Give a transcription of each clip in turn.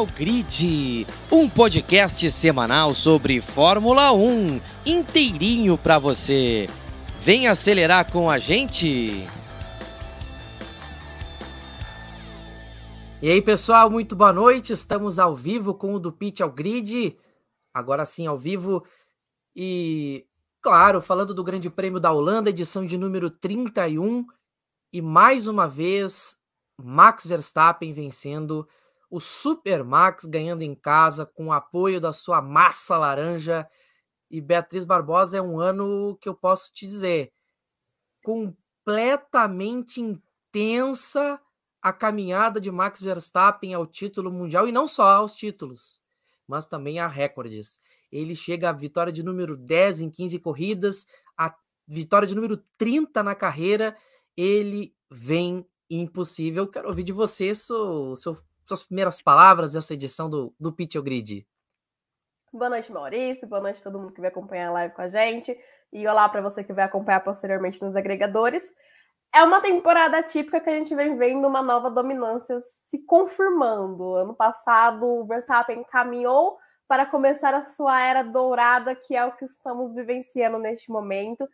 Ao Grid, um podcast semanal sobre Fórmula 1, inteirinho para você. Vem acelerar com a gente. E aí, pessoal, muito boa noite. Estamos ao vivo com o do Pitch ao Grid. Agora sim, ao vivo. E, claro, falando do Grande Prêmio da Holanda, edição de número 31. E mais uma vez, Max Verstappen vencendo o Super Max ganhando em casa com o apoio da sua massa laranja. E Beatriz Barbosa é um ano que eu posso te dizer completamente intensa a caminhada de Max Verstappen ao título mundial e não só aos títulos, mas também a recordes. Ele chega à vitória de número 10 em 15 corridas, a vitória de número 30 na carreira. Ele vem impossível. Quero ouvir de você seu, seu suas primeiras palavras dessa edição do, do Pitch Grid. Boa noite, Maurício. Boa noite a todo mundo que vai acompanhar a live com a gente. E olá para você que vai acompanhar posteriormente nos agregadores. É uma temporada típica que a gente vem vendo uma nova dominância se confirmando. Ano passado, o Verstappen caminhou para começar a sua era dourada, que é o que estamos vivenciando neste momento.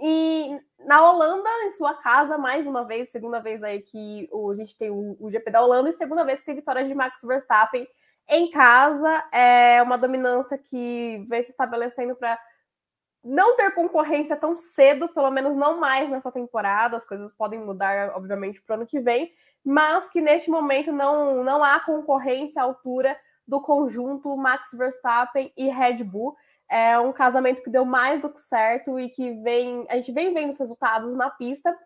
E na Holanda, em sua casa, mais uma vez, segunda vez aí que o, a gente tem o, o GP da Holanda e segunda vez que tem vitória de Max Verstappen em casa. É uma dominância que vem se estabelecendo para não ter concorrência tão cedo, pelo menos não mais nessa temporada. As coisas podem mudar, obviamente, para o ano que vem, mas que neste momento não, não há concorrência à altura do conjunto Max Verstappen e Red Bull. É um casamento que deu mais do que certo e que vem, a gente vem vendo os resultados na pista.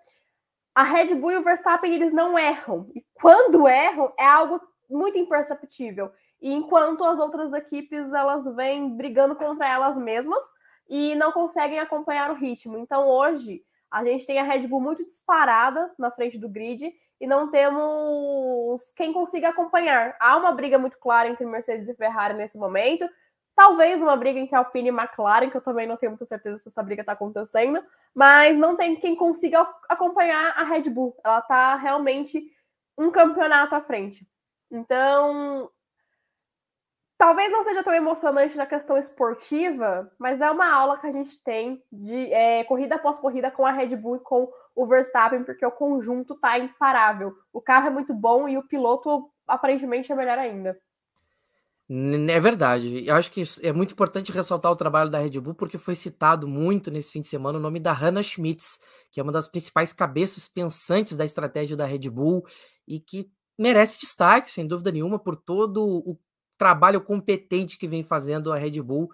A Red Bull e o Verstappen eles não erram. E quando erram é algo muito imperceptível. E enquanto as outras equipes elas vêm brigando contra elas mesmas e não conseguem acompanhar o ritmo. Então hoje a gente tem a Red Bull muito disparada na frente do grid e não temos quem consiga acompanhar. Há uma briga muito clara entre Mercedes e Ferrari nesse momento. Talvez uma briga entre Alpine e McLaren, que eu também não tenho muita certeza se essa briga está acontecendo, mas não tem quem consiga acompanhar a Red Bull. Ela está realmente um campeonato à frente. Então, talvez não seja tão emocionante na questão esportiva, mas é uma aula que a gente tem de é, corrida após corrida com a Red Bull e com o Verstappen, porque o conjunto está imparável. O carro é muito bom e o piloto aparentemente é melhor ainda. É verdade. Eu acho que é muito importante ressaltar o trabalho da Red Bull, porque foi citado muito nesse fim de semana o nome da Hannah Schmitz, que é uma das principais cabeças pensantes da estratégia da Red Bull e que merece destaque, sem dúvida nenhuma, por todo o trabalho competente que vem fazendo a Red Bull.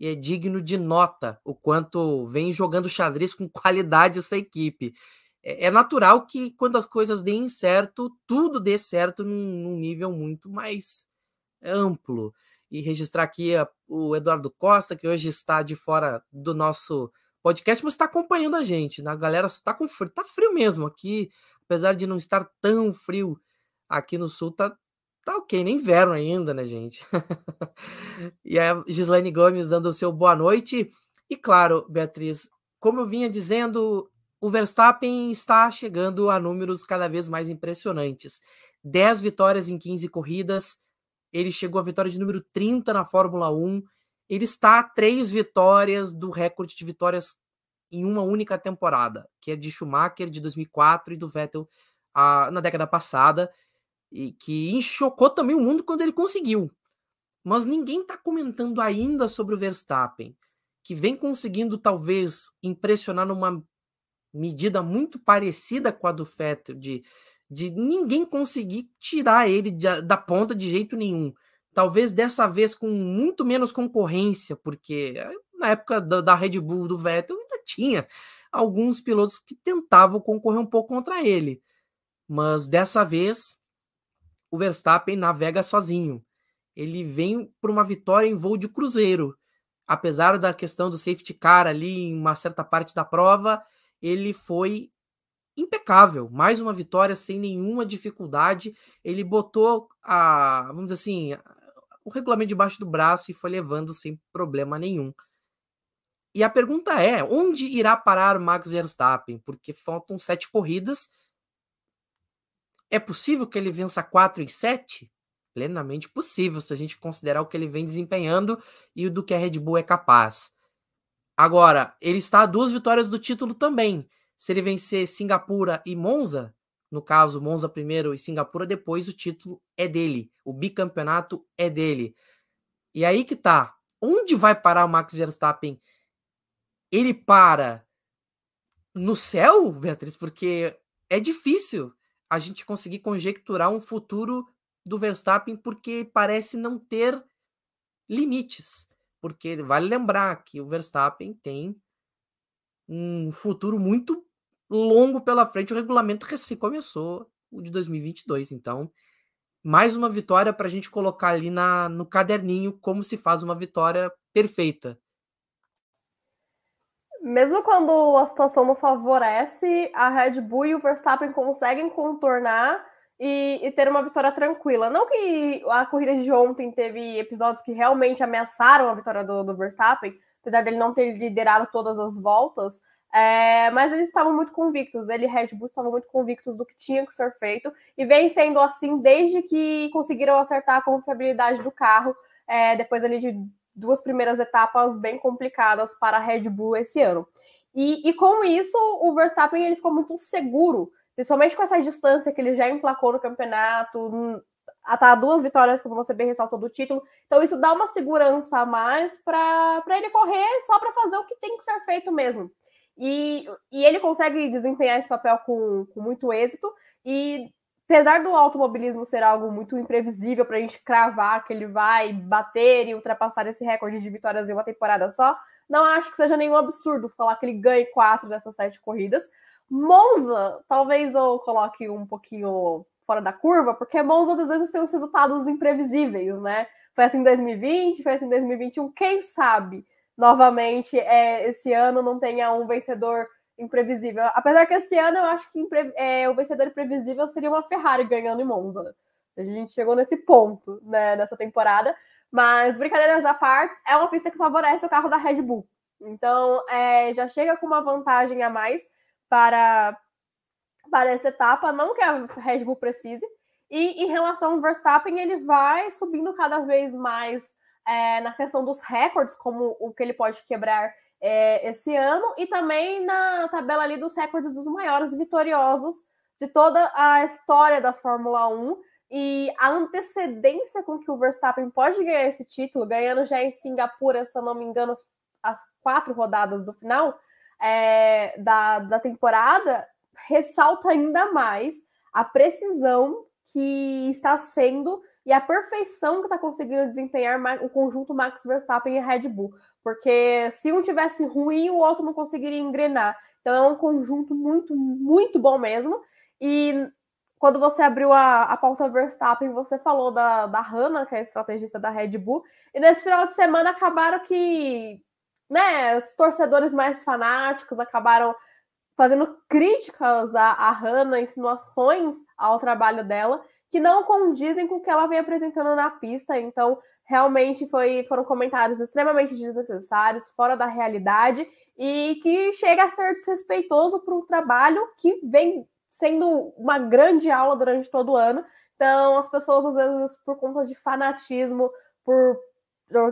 E é digno de nota o quanto vem jogando xadrez com qualidade essa equipe. É, é natural que quando as coisas deem certo, tudo dê certo num, num nível muito mais amplo. E registrar aqui a, o Eduardo Costa, que hoje está de fora do nosso podcast, mas está acompanhando a gente. Né? A galera está com frio, tá frio mesmo aqui, apesar de não estar tão frio aqui no sul, tá, tá ok, nem inverno ainda, né, gente? e a Gislaine Gomes dando o seu boa noite. E claro, Beatriz, como eu vinha dizendo, o Verstappen está chegando a números cada vez mais impressionantes. 10 vitórias em 15 corridas, ele chegou à vitória de número 30 na Fórmula 1. Ele está a três vitórias do recorde de vitórias em uma única temporada, que é de Schumacher de 2004 e do Vettel a, na década passada, e que enxocou também o mundo quando ele conseguiu. Mas ninguém está comentando ainda sobre o Verstappen, que vem conseguindo talvez impressionar numa medida muito parecida com a do Vettel, de de ninguém conseguir tirar ele da ponta de jeito nenhum. Talvez dessa vez com muito menos concorrência, porque eh, na época da, Red Bull do Vettel ainda tinha alguns pilotos que tentavam concorrer um pouco contra ele. Mas dessa vez o Verstappen navega sozinho. Ele vem por uma vitória em voo de cruzeiro. Apesar da questão do safety car ali em uma certa parte da prova, ele foi impecável, mais uma vitória sem nenhuma dificuldade. Ele botou a, vamos dizer assim, o regulamento debaixo do braço e foi levando sem problema nenhum. E a pergunta é: onde irá parar Max Verstappen? Porque faltam sete corridas. É possível que ele vença quatro e sete? plenamente possível se a gente considerar o que ele vem desempenhando e o do que a Red Bull é capaz. Agora, ele está a duas vitórias do título também. Se ele vencer Singapura e Monza, no caso, Monza primeiro e Singapura depois, o título é dele. O bicampeonato é dele. E aí que tá. Onde vai parar o Max Verstappen? Ele para no céu, Beatriz? Porque é difícil a gente conseguir conjecturar um futuro do Verstappen porque parece não ter limites. Porque vale lembrar que o Verstappen tem um futuro muito longo pela frente. O regulamento recém começou, o de 2022. Então, mais uma vitória para a gente colocar ali na, no caderninho como se faz uma vitória perfeita. Mesmo quando a situação não favorece, a Red Bull e o Verstappen conseguem contornar e, e, ter uma vitória tranquila. Não que a corrida de ontem teve episódios que realmente ameaçaram a vitória do, do Verstappen, apesar dele não ter liderado todas as voltas, é, mas eles estavam muito convictos, ele e Red Bull estavam muito convictos do que tinha que ser feito, e vem sendo assim desde que conseguiram acertar a confiabilidade do carro, é, depois ali de duas primeiras etapas bem complicadas para a Red Bull esse ano. E, e com isso, o Verstappen ele ficou muito seguro, principalmente com essa distância que ele já emplacou no campeonato, tá duas vitórias, como você bem ressaltou, do título. Então, isso dá uma segurança a mais para ele correr só para fazer o que tem que ser feito mesmo. E, e ele consegue desempenhar esse papel com, com muito êxito. E apesar do automobilismo ser algo muito imprevisível para a gente cravar que ele vai bater e ultrapassar esse recorde de vitórias em uma temporada só, não acho que seja nenhum absurdo falar que ele ganhe quatro dessas sete corridas. Monza, talvez eu coloque um pouquinho fora da curva, porque Monza às vezes tem os resultados imprevisíveis, né? Foi assim em 2020, foi assim em 2021, quem sabe novamente é, esse ano não tenha um vencedor imprevisível. Apesar que esse ano eu acho que é, o vencedor imprevisível seria uma Ferrari ganhando em Monza. A gente chegou nesse ponto né, nessa temporada. Mas, brincadeiras à parte, é uma pista que favorece o carro da Red Bull. Então, é, já chega com uma vantagem a mais para, para essa etapa. Não que a Red Bull precise. E em relação ao Verstappen, ele vai subindo cada vez mais é, na questão dos recordes, como o que ele pode quebrar é, esse ano, e também na tabela ali dos recordes dos maiores vitoriosos de toda a história da Fórmula 1 e a antecedência com que o Verstappen pode ganhar esse título, ganhando já em Singapura, se eu não me engano, as quatro rodadas do final é, da, da temporada, ressalta ainda mais a precisão que está sendo e a perfeição que está conseguindo desempenhar o conjunto Max Verstappen e Red Bull. Porque se um tivesse ruim, o outro não conseguiria engrenar. Então é um conjunto muito, muito bom mesmo. E quando você abriu a, a pauta Verstappen, você falou da, da Hannah, que é a estrategista da Red Bull. E nesse final de semana acabaram que né, os torcedores mais fanáticos acabaram fazendo críticas à, à Hannah, insinuações ao trabalho dela que não condizem com o que ela vem apresentando na pista. Então, realmente foi, foram comentários extremamente desnecessários, fora da realidade, e que chega a ser desrespeitoso para um trabalho que vem sendo uma grande aula durante todo o ano. Então, as pessoas, às vezes, por conta de fanatismo, por,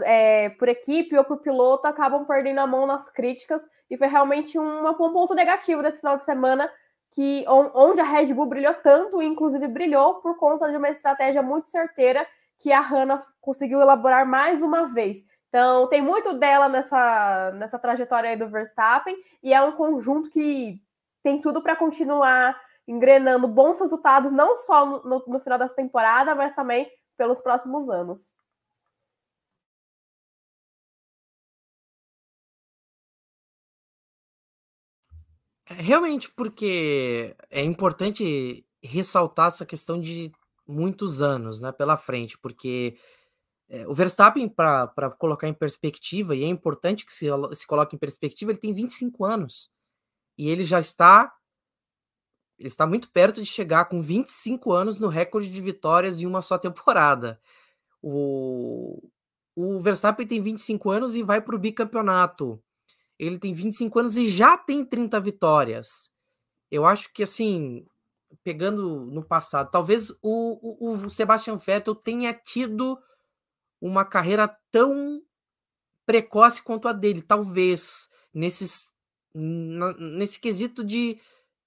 é, por equipe ou por piloto, acabam perdendo a mão nas críticas. E foi realmente um, ponto negativo desse final de semana que onde a Red Bull brilhou tanto, inclusive brilhou por conta de uma estratégia muito certeira que a Hanna conseguiu elaborar mais uma vez. Então, tem muito dela nessa, nessa trajetória aí do Verstappen, e é um conjunto que tem tudo para continuar engrenando bons resultados, não só no, no final dessa temporada, mas também pelos próximos anos. Realmente, porque é importante ressaltar essa questão de muitos anos né, pela frente, porque é, o Verstappen, para colocar em perspectiva, e é importante que se, se coloque em perspectiva, ele tem 25 anos. E ele já está. Ele está muito perto de chegar com 25 anos no recorde de vitórias em uma só temporada. O, o Verstappen tem 25 anos e vai para o bicampeonato ele tem 25 anos e já tem 30 vitórias. Eu acho que, assim, pegando no passado, talvez o, o, o Sebastian Vettel tenha tido uma carreira tão precoce quanto a dele, talvez, nesses, nesse quesito de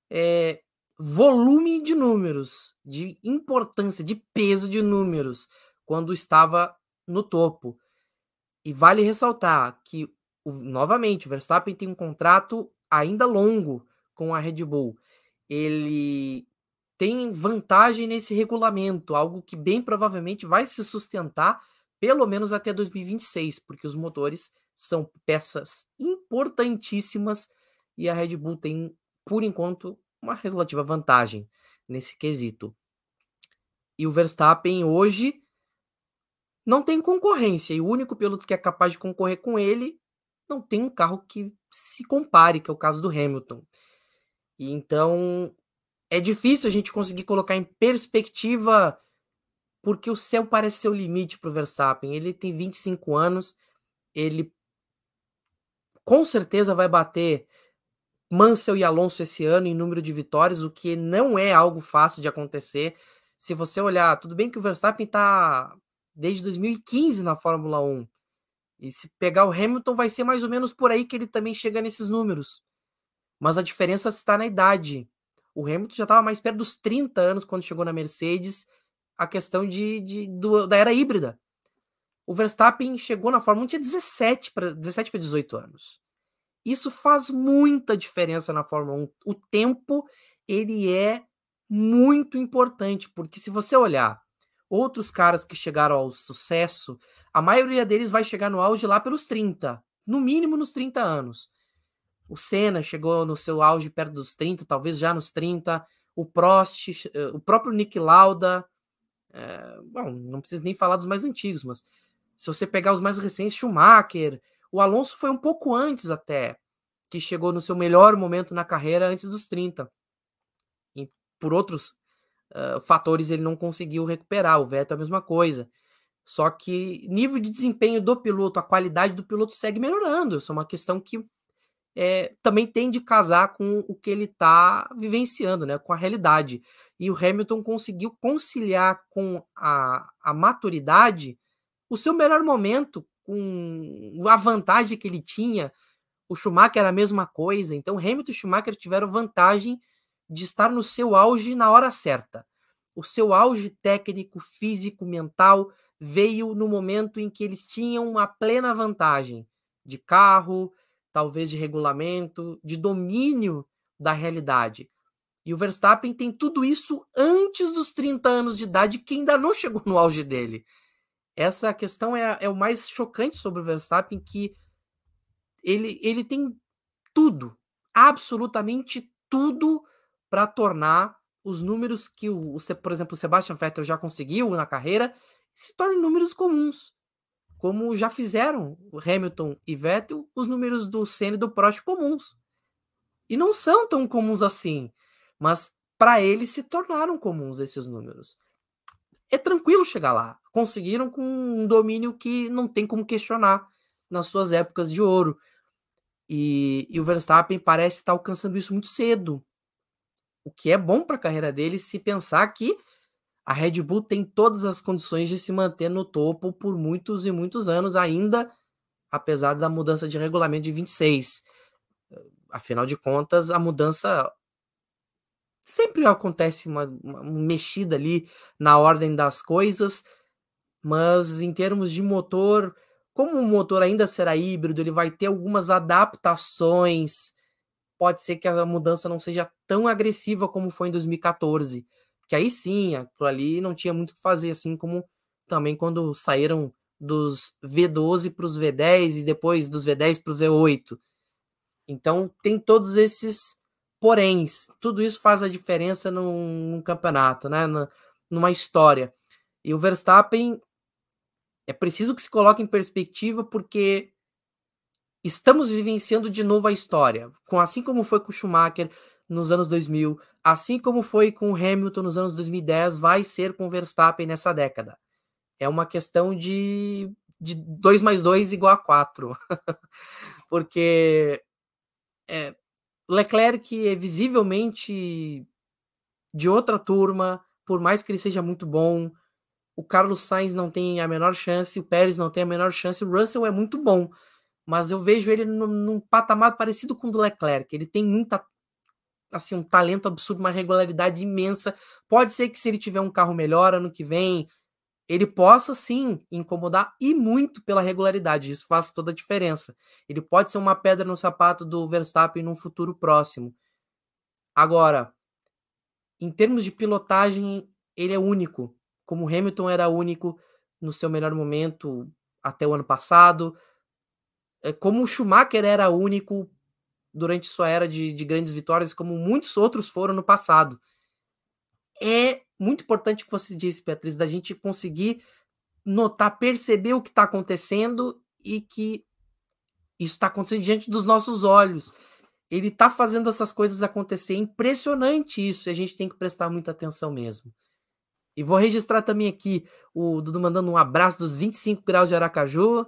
é, volume de números, de importância, de peso de números, quando estava no topo. E vale ressaltar que, novamente, o Verstappen tem um contrato ainda longo com a Red Bull. Ele tem vantagem nesse regulamento, algo que bem provavelmente vai se sustentar pelo menos até 2026, porque os motores são peças importantíssimas e a Red Bull tem, por enquanto, uma relativa vantagem nesse quesito. E o Verstappen hoje não tem concorrência, e o único piloto que é capaz de concorrer com ele não tem um carro que se compare, que é o caso do Hamilton. E então é difícil a gente conseguir colocar em perspectiva porque o céu parece ser o limite para o Verstappen. Ele tem 25 anos, ele com certeza vai bater Mansell e Alonso esse ano em número de vitórias, o que não é algo fácil de acontecer. Se você olhar, tudo bem que o Verstappen está desde 2015 na Fórmula 1. E se pegar o Hamilton, vai ser mais ou menos por aí que ele também chega nesses números. Mas a diferença está na idade. O Hamilton já estava mais perto dos 30 anos quando chegou na Mercedes a questão de, de do, da era híbrida. O Verstappen chegou na Fórmula 1 tinha 17 para 17 para 18 anos. Isso faz muita diferença na Fórmula 1. O tempo ele é muito importante, porque se você olhar outros caras que chegaram ao sucesso, a maioria deles vai chegar no auge lá pelos 30, no mínimo nos 30 anos. O Senna chegou no seu auge perto dos 30, talvez já nos 30. O Prost, eh, o próprio Nick Lauda, é, bom, não preciso nem falar dos mais antigos, mas se você pegar os mais recentes, Schumacher, o Alonso foi um pouco antes até, que chegou no seu melhor momento na carreira antes dos 30. E por outros uh, fatores ele não conseguiu recuperar. O Vettel é a mesma coisa. Só que nível de desempenho do piloto, a qualidade do piloto segue melhorando. Isso é uma questão que é, também tem de casar com o que ele está vivenciando, né, com a realidade. E o Hamilton conseguiu conciliar com a, a maturidade o seu melhor momento, com a vantagem que ele tinha. O Schumacher era a mesma coisa. Então, Hamilton e Schumacher tiveram vantagem de estar no seu auge na hora certa. O seu auge técnico, físico, mental veio no momento em que eles tinham uma plena vantagem de carro, talvez de regulamento, de domínio da realidade. E o Verstappen tem tudo isso antes dos 30 anos de idade, que ainda não chegou no auge dele. Essa questão é, é o mais chocante sobre o Verstappen, que ele, ele tem tudo, absolutamente tudo, para tornar os números que, o, por exemplo, o Sebastian Vettel já conseguiu na carreira se tornem números comuns como já fizeram Hamilton e Vettel, os números do Senna e do Prost comuns. E não são tão comuns assim, mas para eles se tornaram comuns esses números. É tranquilo chegar lá. Conseguiram com um domínio que não tem como questionar nas suas épocas de ouro. E, e o Verstappen parece estar alcançando isso muito cedo. O que é bom para a carreira dele se pensar que a Red Bull tem todas as condições de se manter no topo por muitos e muitos anos ainda, apesar da mudança de regulamento de 26. Afinal de contas, a mudança sempre acontece uma, uma mexida ali na ordem das coisas, mas em termos de motor, como o motor ainda será híbrido, ele vai ter algumas adaptações. Pode ser que a mudança não seja tão agressiva como foi em 2014 que aí sim, aquilo ali não tinha muito o que fazer, assim como também quando saíram dos V12 para os V10 e depois dos V10 para o V8. Então tem todos esses poréns. Tudo isso faz a diferença num, num campeonato, né? Na, numa história. E o Verstappen é preciso que se coloque em perspectiva porque estamos vivenciando de novo a história. Com assim como foi com o Schumacher, nos anos 2000, assim como foi com Hamilton nos anos 2010, vai ser com Verstappen nessa década. É uma questão de, de 2 mais 2 igual a 4. Porque é, Leclerc é visivelmente de outra turma, por mais que ele seja muito bom. O Carlos Sainz não tem a menor chance, o Pérez não tem a menor chance, o Russell é muito bom, mas eu vejo ele num, num patamar parecido com o do Leclerc. Ele tem muita assim um talento absurdo, uma regularidade imensa. Pode ser que se ele tiver um carro melhor ano que vem, ele possa sim incomodar e muito pela regularidade. Isso faz toda a diferença. Ele pode ser uma pedra no sapato do Verstappen num futuro próximo. Agora, em termos de pilotagem, ele é único. Como Hamilton era único no seu melhor momento até o ano passado, é, como Schumacher era único durante sua era de, de grandes vitórias, como muitos outros foram no passado. É muito importante o que você disse, Beatriz, da gente conseguir notar, perceber o que está acontecendo e que isso está acontecendo diante dos nossos olhos. Ele está fazendo essas coisas acontecer. É impressionante isso. E a gente tem que prestar muita atenção mesmo. E vou registrar também aqui o Dudu mandando um abraço dos 25 graus de Aracaju.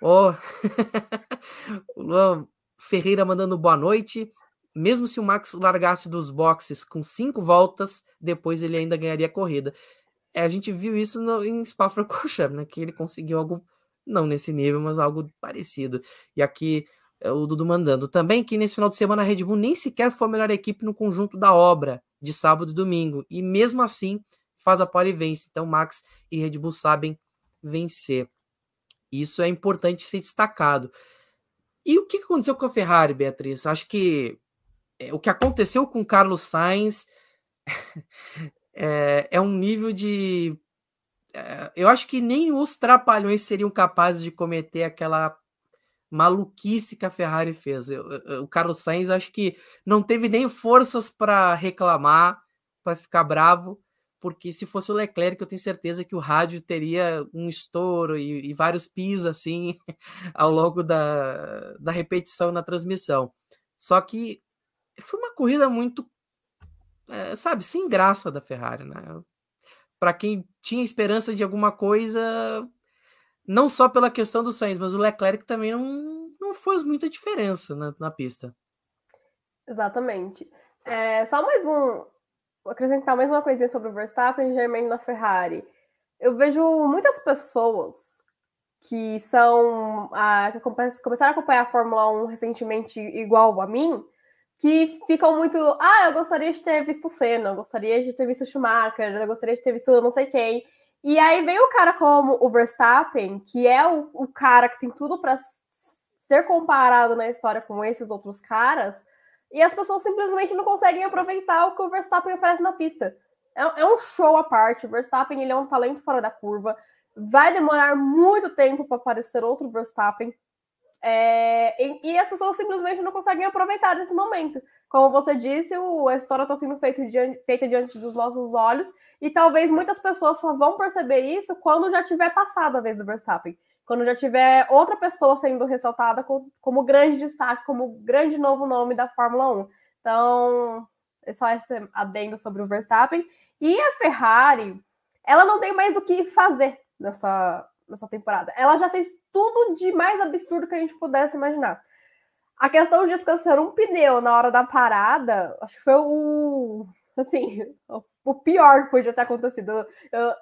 Oh. o Luan Ferreira mandando boa noite. Mesmo se o Max largasse dos boxes com cinco voltas, depois ele ainda ganharia a corrida. É, a gente viu isso no, em Spa-Francorchamps, né? Que ele conseguiu algo, não nesse nível, mas algo parecido. E aqui é o Dudu mandando também que nesse final de semana a Red Bull nem sequer foi a melhor equipe no conjunto da obra de sábado e domingo. E mesmo assim faz a pole e vence. Então Max e Red Bull sabem vencer. Isso é importante ser destacado. E o que aconteceu com a Ferrari, Beatriz? Acho que é, o que aconteceu com Carlos Sainz é, é, um nível de. É, eu acho que nem os trapalhões seriam capazes de cometer aquela maluquice que a Ferrari fez. Eu, eu, o Carlos Sainz acho que não teve nem forças para reclamar, para ficar bravo porque se fosse o Leclerc, eu tenho certeza que o rádio teria um estouro e, e vários pis assim ao longo da, da repetição na transmissão. Só que foi uma corrida muito, é, sabe, sem graça da Ferrari, né? Para quem tinha esperança de alguma coisa, não só pela questão do Sainz, mas o Leclerc também não, não fez muita diferença na, na pista. Exatamente. É, só mais um, acrescentar mais uma coisinha sobre o Verstappen e Germain na Ferrari. Eu vejo muitas pessoas que são a, que começaram a acompanhar a Fórmula 1 recentemente igual a mim, que ficam muito, ah, eu gostaria de ter visto Senna, eu gostaria de ter visto Schumacher, eu gostaria de ter visto não sei quem. E aí vem o cara como o Verstappen, que é o, o cara que tem tudo para ser comparado na história com esses outros caras, e as pessoas simplesmente não conseguem aproveitar o que o Verstappen oferece na pista. É, é um show à parte. O Verstappen ele é um talento fora da curva. Vai demorar muito tempo para aparecer outro Verstappen. É, e, e, as pessoas simplesmente não conseguem aproveitar esse momento. Como você disse, o, a história está sendo diante, feita diante dos nossos olhos, e talvez muitas pessoas só vão perceber isso quando já tiver passado a vez do Verstappen quando já tiver outra pessoa sendo ressaltada como, grande destaque, como grande novo nome da Fórmula 1. Então, é só esse adendo sobre o Verstappen. E a Ferrari, ela não tem mais o que fazer nessa, nessa temporada. Ela já fez tudo de mais absurdo que a gente pudesse imaginar. A questão de descansar um pneu na hora da parada, acho que foi o. Assim, o pior que podia ter acontecido. Eu,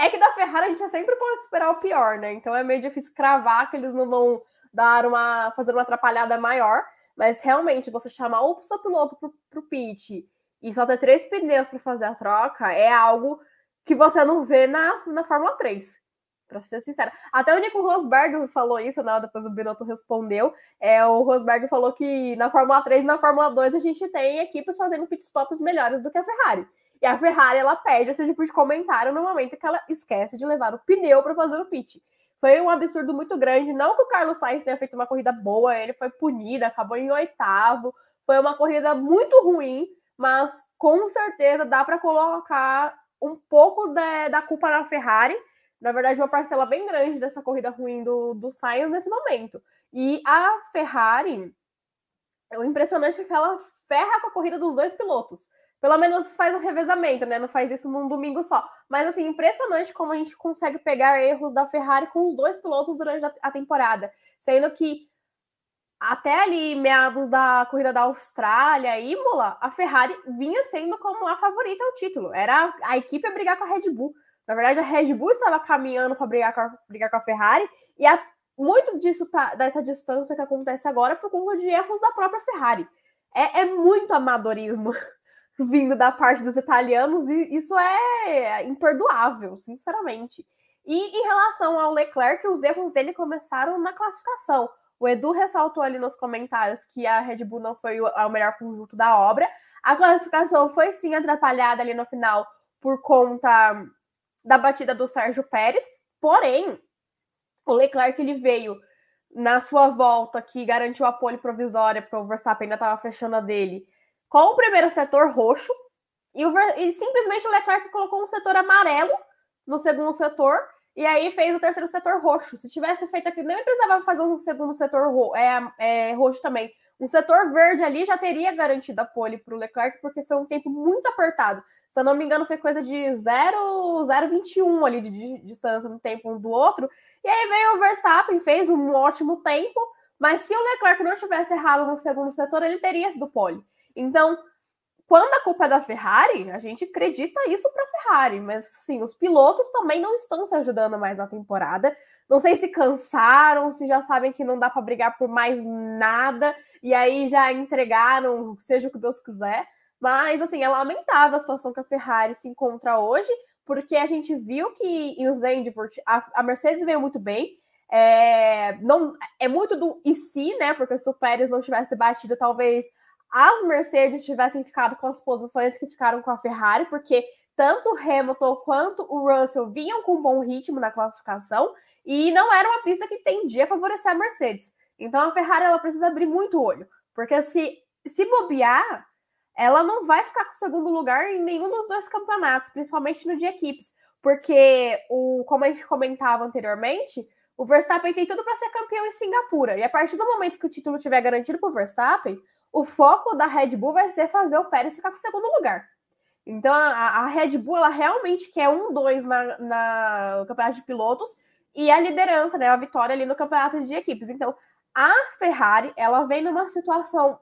é que da Ferrari a gente sempre pode esperar o pior, né? Então é meio difícil cravar que eles não vão dar uma. fazer uma atrapalhada maior. Mas realmente, você chamar o seu piloto pro, pro pit e só ter três pneus para fazer a troca é algo que você não vê na, na Fórmula 3. Para ser sincera. Até o Nico Rosberg falou isso, né? Depois o Binotto respondeu. É, o Rosberg falou que na Fórmula 3 e na Fórmula 2 a gente tem equipes fazendo pitstops melhores do que a Ferrari. E a Ferrari, ela perde esse tipo de comentário no momento que ela esquece de levar o pneu para fazer o pit. Foi um absurdo muito grande. Não que o Carlos Sainz tenha feito uma corrida boa, ele foi punido, acabou em oitavo. Foi uma corrida muito ruim, mas com certeza dá para colocar um pouco da, da culpa na Ferrari. Na verdade, uma parcela bem grande dessa corrida ruim do, do Sainz nesse momento. E a Ferrari, o impressionante é que ela ferra com a corrida dos dois pilotos. Pelo menos faz um revezamento, né? Não faz isso num domingo só. Mas, assim, impressionante como a gente consegue pegar erros da Ferrari com os dois pilotos durante a temporada. Sendo que até ali meados da corrida da Austrália, Imola, a Ferrari vinha sendo como a favorita ao título. Era a equipe a brigar com a Red Bull. Na verdade, a Red Bull estava caminhando para brigar, com a, brigar com a Ferrari e a, muito disso tá, dessa distância que acontece agora por conta de erros da própria Ferrari. É, é muito amadorismo vindo da parte dos italianos e isso é imperdoável, sinceramente. E em relação ao Leclerc, os erros dele começaram na classificação. O Edu ressaltou ali nos comentários que a Red Bull não foi o, melhor conjunto da obra. A classificação foi sim atrapalhada ali no final por conta da batida do Sérgio Pérez. Porém, o Leclerc ele veio na sua volta que garantiu a pole provisória, porque o Verstappen ainda estava fechando a dele, com o primeiro setor roxo. E, o, e simplesmente o Leclerc colocou um setor amarelo no segundo setor e aí fez o terceiro setor roxo. Se tivesse feito aqui, nem precisava fazer um segundo setor ro é, é, roxo também. Um setor verde ali já teria garantido a pole para o Leclerc, porque foi um tempo muito apertado. Se eu não me engano, foi coisa de 0,21 ali de, de distância no tempo um do outro. E aí veio o Verstappen, fez um ótimo tempo, mas se o Leclerc não tivesse errado no segundo setor, ele teria sido pole. Então, quando a culpa é da Ferrari, a gente acredita isso para a Ferrari, mas sim, os pilotos também não estão se ajudando mais na temporada. Não sei se cansaram, se já sabem que não dá para brigar por mais nada e aí já entregaram, seja o que Deus quiser. Mas assim, é lamentável a situação que a Ferrari se encontra hoje, porque a gente viu que em Zandvoort a, a Mercedes veio muito bem. É, não, é muito do e se, né? Porque se o Pérez não tivesse batido, talvez as Mercedes tivessem ficado com as posições que ficaram com a Ferrari, porque tanto o Hamilton quanto o Russell vinham com um bom ritmo na classificação e não era uma pista que tendia a favorecer a Mercedes. Então a Ferrari ela precisa abrir muito o olho, porque se se bobear, ela não vai ficar com o segundo lugar em nenhum dos dois campeonatos, principalmente no de equipes, porque o como a gente comentava anteriormente, o Verstappen tem tudo para ser campeão em Singapura. E a partir do momento que o título tiver garantido para o Verstappen, o foco da Red Bull vai ser fazer o Pérez ficar com o segundo lugar. Então a, a Red Bull ela realmente quer um dois na, na, no campeonato de pilotos e a liderança, né, a vitória ali no campeonato de equipes. Então a Ferrari ela vem numa situação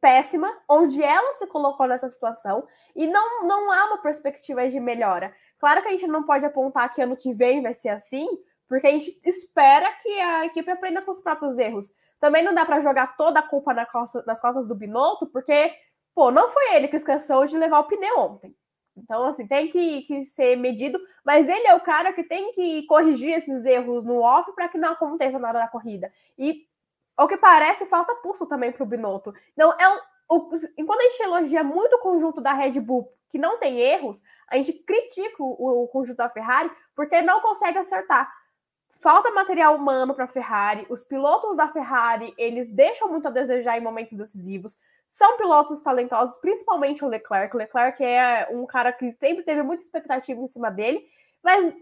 péssima, onde ela se colocou nessa situação e não, não há uma perspectiva de melhora. Claro que a gente não pode apontar que ano que vem vai ser assim, porque a gente espera que a equipe aprenda com os próprios erros. Também não dá para jogar toda a culpa na costa, nas costas do Binotto, porque, pô, não foi ele que esqueceu de levar o pneu ontem. Então, assim, tem que, que ser medido, mas ele é o cara que tem que corrigir esses erros no off para que não aconteça na hora da corrida. E, ao que parece, falta pulso também para o Binotto. Então, é um, o, enquanto a gente elogia muito o conjunto da Red Bull, que não tem erros, a gente critica o, o conjunto da Ferrari porque não consegue acertar falta material humano para a Ferrari. Os pilotos da Ferrari, eles deixam muito a desejar em momentos decisivos. São pilotos talentosos, principalmente o Leclerc. O Leclerc é um cara que sempre teve muita expectativa em cima dele, mas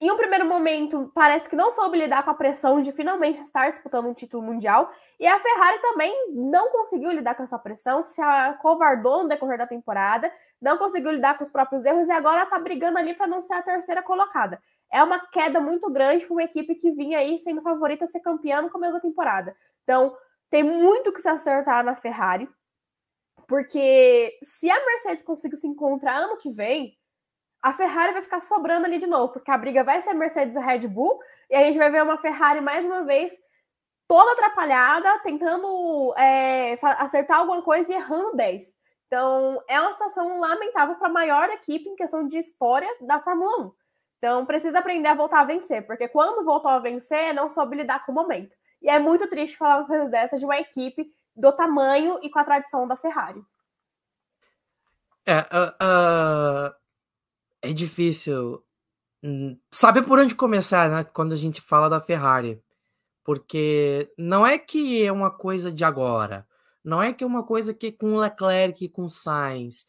em um primeiro momento parece que não soube lidar com a pressão de finalmente estar disputando um título mundial. E a Ferrari também não conseguiu lidar com essa pressão, se acovardou no decorrer da temporada, não conseguiu lidar com os próprios erros e agora está brigando ali para não ser a terceira colocada é uma queda muito grande para uma equipe que vinha aí sendo favorita a ser campeã no começo da temporada. Então, tem muito que se acertar na Ferrari, porque se a Mercedes conseguir se encontrar ano que vem, a Ferrari vai ficar sobrando ali de novo, porque a briga vai ser Mercedes e Red Bull, e a gente vai ver uma Ferrari mais uma vez toda atrapalhada, tentando é, acertar alguma coisa e errando 10. Então, é uma situação lamentável para a maior equipe em questão de história da Fórmula 1. Então, precisa aprender a voltar a vencer, porque quando voltou a vencer, não soube lidar com o momento. E é muito triste falar uma coisa dessa de uma equipe do tamanho e com a tradição da Ferrari. É, uh, uh, é difícil hum, saber por onde começar, né? Quando a gente fala da Ferrari. Porque não é que é uma coisa de agora. Não é que é uma coisa que com Leclerc, com Sainz.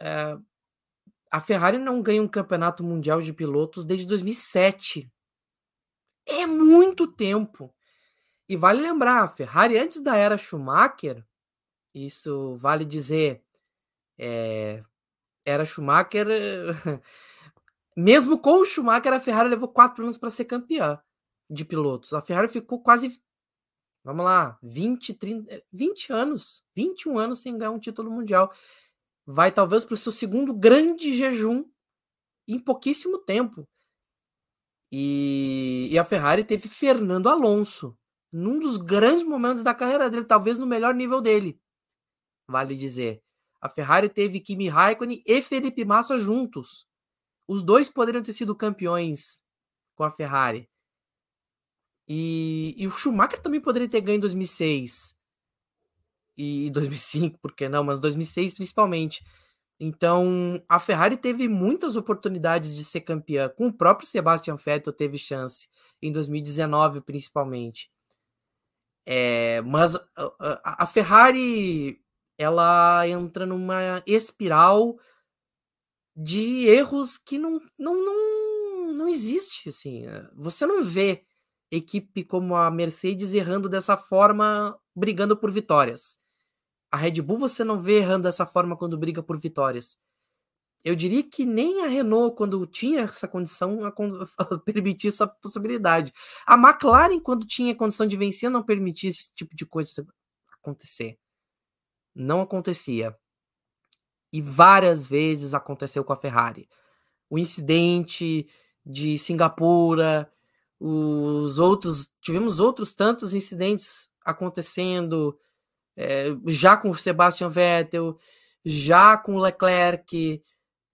É, a Ferrari não ganha um campeonato mundial de pilotos desde 2007. É muito tempo. E vale lembrar, a Ferrari antes da era Schumacher, isso vale dizer, é, era Schumacher, mesmo com o Schumacher, a Ferrari levou quatro anos para ser campeã de pilotos. A Ferrari ficou quase Vamos lá, 20, 30, 20 anos, 21 anos sem ganhar um título mundial. Vai talvez para o seu segundo grande jejum em pouquíssimo tempo. E, e, a Ferrari teve Fernando Alonso, num dos grandes momentos da carreira dele, talvez no melhor nível dele, vale dizer. A Ferrari teve Kimi Raikkonen e Felipe Massa juntos. Os dois poderiam ter sido campeões com a Ferrari. E, e o Schumacher também poderia ter ganho em 2006 e 2005, por que não? Mas 2006 principalmente. Então, a Ferrari teve muitas oportunidades de ser campeã. Com o próprio Sebastian Vettel teve chance em 2019, principalmente. É, mas a, a, Ferrari ela entra numa espiral de erros que não, não, não, não existe. Assim. Você não vê equipe como a Mercedes errando dessa forma, brigando por vitórias. A Red Bull você não vê errando dessa forma quando briga por vitórias. Eu diria que nem a Renault, quando tinha essa condição, a, permitia essa possibilidade. A McLaren, quando tinha condição de vencer, não permitia esse tipo de coisa acontecer. Não acontecia. E várias vezes aconteceu com a Ferrari. O incidente de Singapura, os outros. Tivemos outros tantos incidentes acontecendo é, já com o Sebastian Vettel, já com o Leclerc,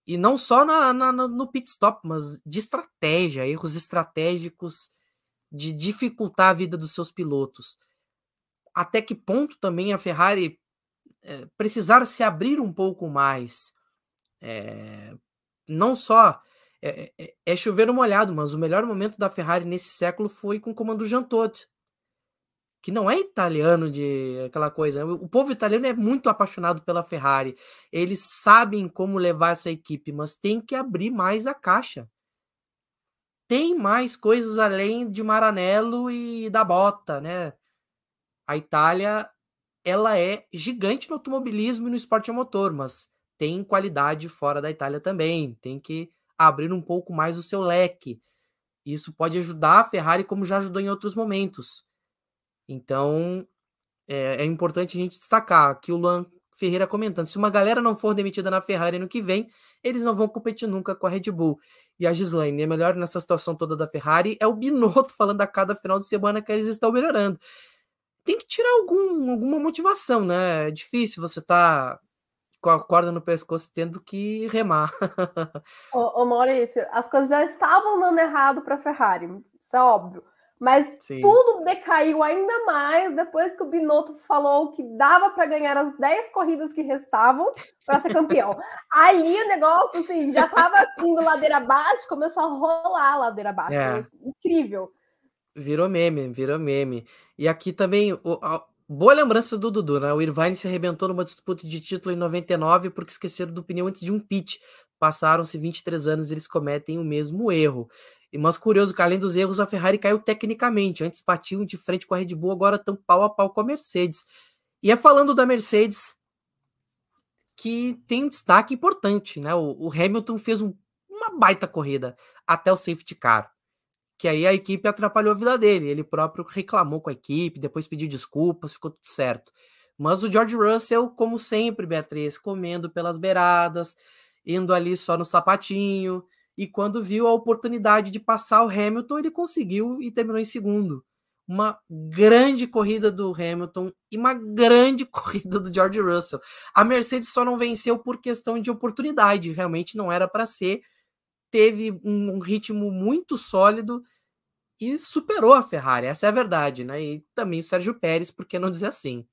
e não só na, na, no pit stop, mas de estratégia, erros estratégicos de dificultar a vida dos seus pilotos. Até que ponto também a Ferrari é, precisar se abrir um pouco mais? É, não só é, é, é chover molhado, mas o melhor momento da Ferrari nesse século foi com o comando Jean Todt que não é italiano de aquela coisa. O povo italiano é muito apaixonado pela Ferrari. Eles sabem como levar essa equipe, mas tem que abrir mais a caixa. Tem mais coisas além de Maranello e da bota, né? A Itália, ela é gigante no automobilismo e no esporte a motor, mas tem qualidade fora da Itália também. Tem que abrir um pouco mais o seu leque. Isso pode ajudar a Ferrari como já ajudou em outros momentos então, é, é importante a gente destacar que o Luan Ferreira comentando: se uma galera não for demitida na Ferrari no que vem, eles não vão competir nunca com a Red Bull. E a Gislaine, é melhor nessa situação toda da Ferrari é o Binotto falando a cada final de semana que eles estão melhorando. Tem que tirar algum, alguma motivação, né? É difícil você estar tá com a corda no pescoço tendo que remar. ô, ô Maurício, as coisas já estavam dando errado para a Ferrari, isso é óbvio. Mas Sim. tudo decaiu ainda mais depois que o Binotto falou que dava para ganhar as 10 corridas que restavam para ser campeão. Aí o negócio assim, já estava indo ladeira abaixo, começou a rolar ladeira abaixo. É. Incrível. Virou meme, virou meme. E aqui também, o, a, boa lembrança do Dudu, né? O Irvine se arrebentou numa disputa de título em 99 porque esqueceram do pneu antes de um pit. Passaram-se 23 anos e eles cometem o mesmo erro. Mais curioso que além dos erros, a Ferrari caiu tecnicamente. Antes batiam de frente com a Red Bull, agora estão pau a pau com a Mercedes. E é falando da Mercedes que tem um destaque importante, né? O, o Hamilton fez um, uma baita corrida até o safety car. Que aí a equipe atrapalhou a vida dele. Ele próprio reclamou com a equipe, depois pediu desculpas, ficou tudo certo. Mas o George Russell, como sempre, Beatriz, comendo pelas beiradas, indo ali só no sapatinho e quando viu a oportunidade de passar o Hamilton, ele conseguiu e terminou em segundo. Uma grande corrida do Hamilton e uma grande corrida do George Russell. A Mercedes só não venceu por questão de oportunidade, realmente não era para ser. Teve um, um ritmo muito sólido e superou a Ferrari, essa é a verdade, né? E também o Sérgio Pérez, por que não dizer assim?